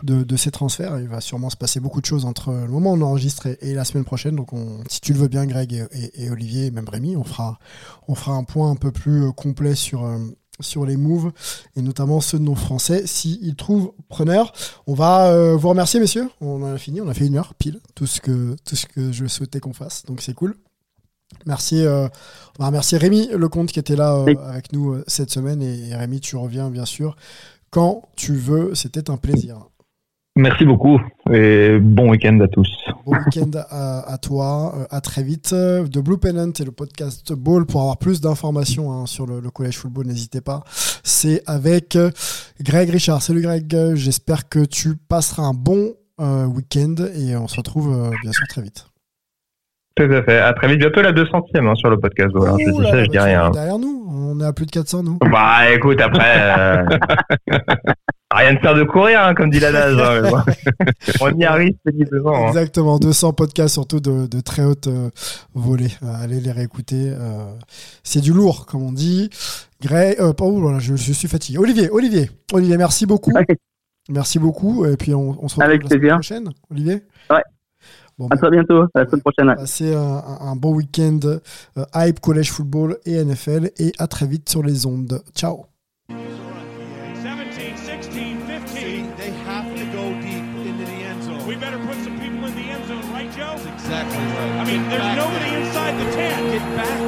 de, ces transferts. Il va sûrement se passer beaucoup de choses entre le moment où on enregistre et, la semaine prochaine. Donc, on, si tu le veux bien, Greg et, Olivier, même Rémi, on fera, on fera un point un peu plus complet sur. Sur les moves et notamment ceux de nos Français s'ils trouvent preneur. On va euh, vous remercier messieurs. On en a fini, on a fait une heure pile, tout ce que tout ce que je souhaitais qu'on fasse. Donc c'est cool. Merci, euh, on va remercier Rémi Lecomte qui était là euh, avec nous cette semaine. Et, et Rémi, tu reviens bien sûr quand tu veux. C'était un plaisir. Merci beaucoup et bon week-end à tous. Bon week-end à, toi. euh, À très vite. De Blue Pennant et le podcast Ball pour avoir plus d'informations hein, sur le, collège football. N'hésitez pas. C'est avec euh, Greg Richard. Salut Greg. J'espère que tu passeras un bon euh, week-end et on se retrouve bien sûr très vite. Tout à fait. À très vite. Bientôt la 200e hein, sur le podcast. Voilà, je Ouh dis là ça, là, je dis rien. hein. Derrière nous, on est à plus de 400 nous. Bah écoute, après, euh, rien de faire de courir, hein, comme dit l'adage. hein, mais bon. On y arrive péniblement. hein. Exactement, 200 podcasts surtout de, de très haute euh, volée. Euh, allez les réécouter. euh, c'est du lourd, comme on dit. Greg, euh, pas- oh là là, je, je suis fatigué. Olivier, Olivier, Olivier, merci beaucoup. Merci beaucoup. Et puis on, on se retrouve Avec la plaisir. prochaine. Olivier? Ouais. Bon, À bah, très bientôt, à la semaine prochaine. passez un, un- bon week-end euh, hype collège football et NFL et à très vite sur les ondes. Ciao. 17, 16, 15. See, they have to go deep into the end zone. We better put some people in the end zone, right, Joe? That's exactly right. I mean, there's nobody inside the 10. Get back,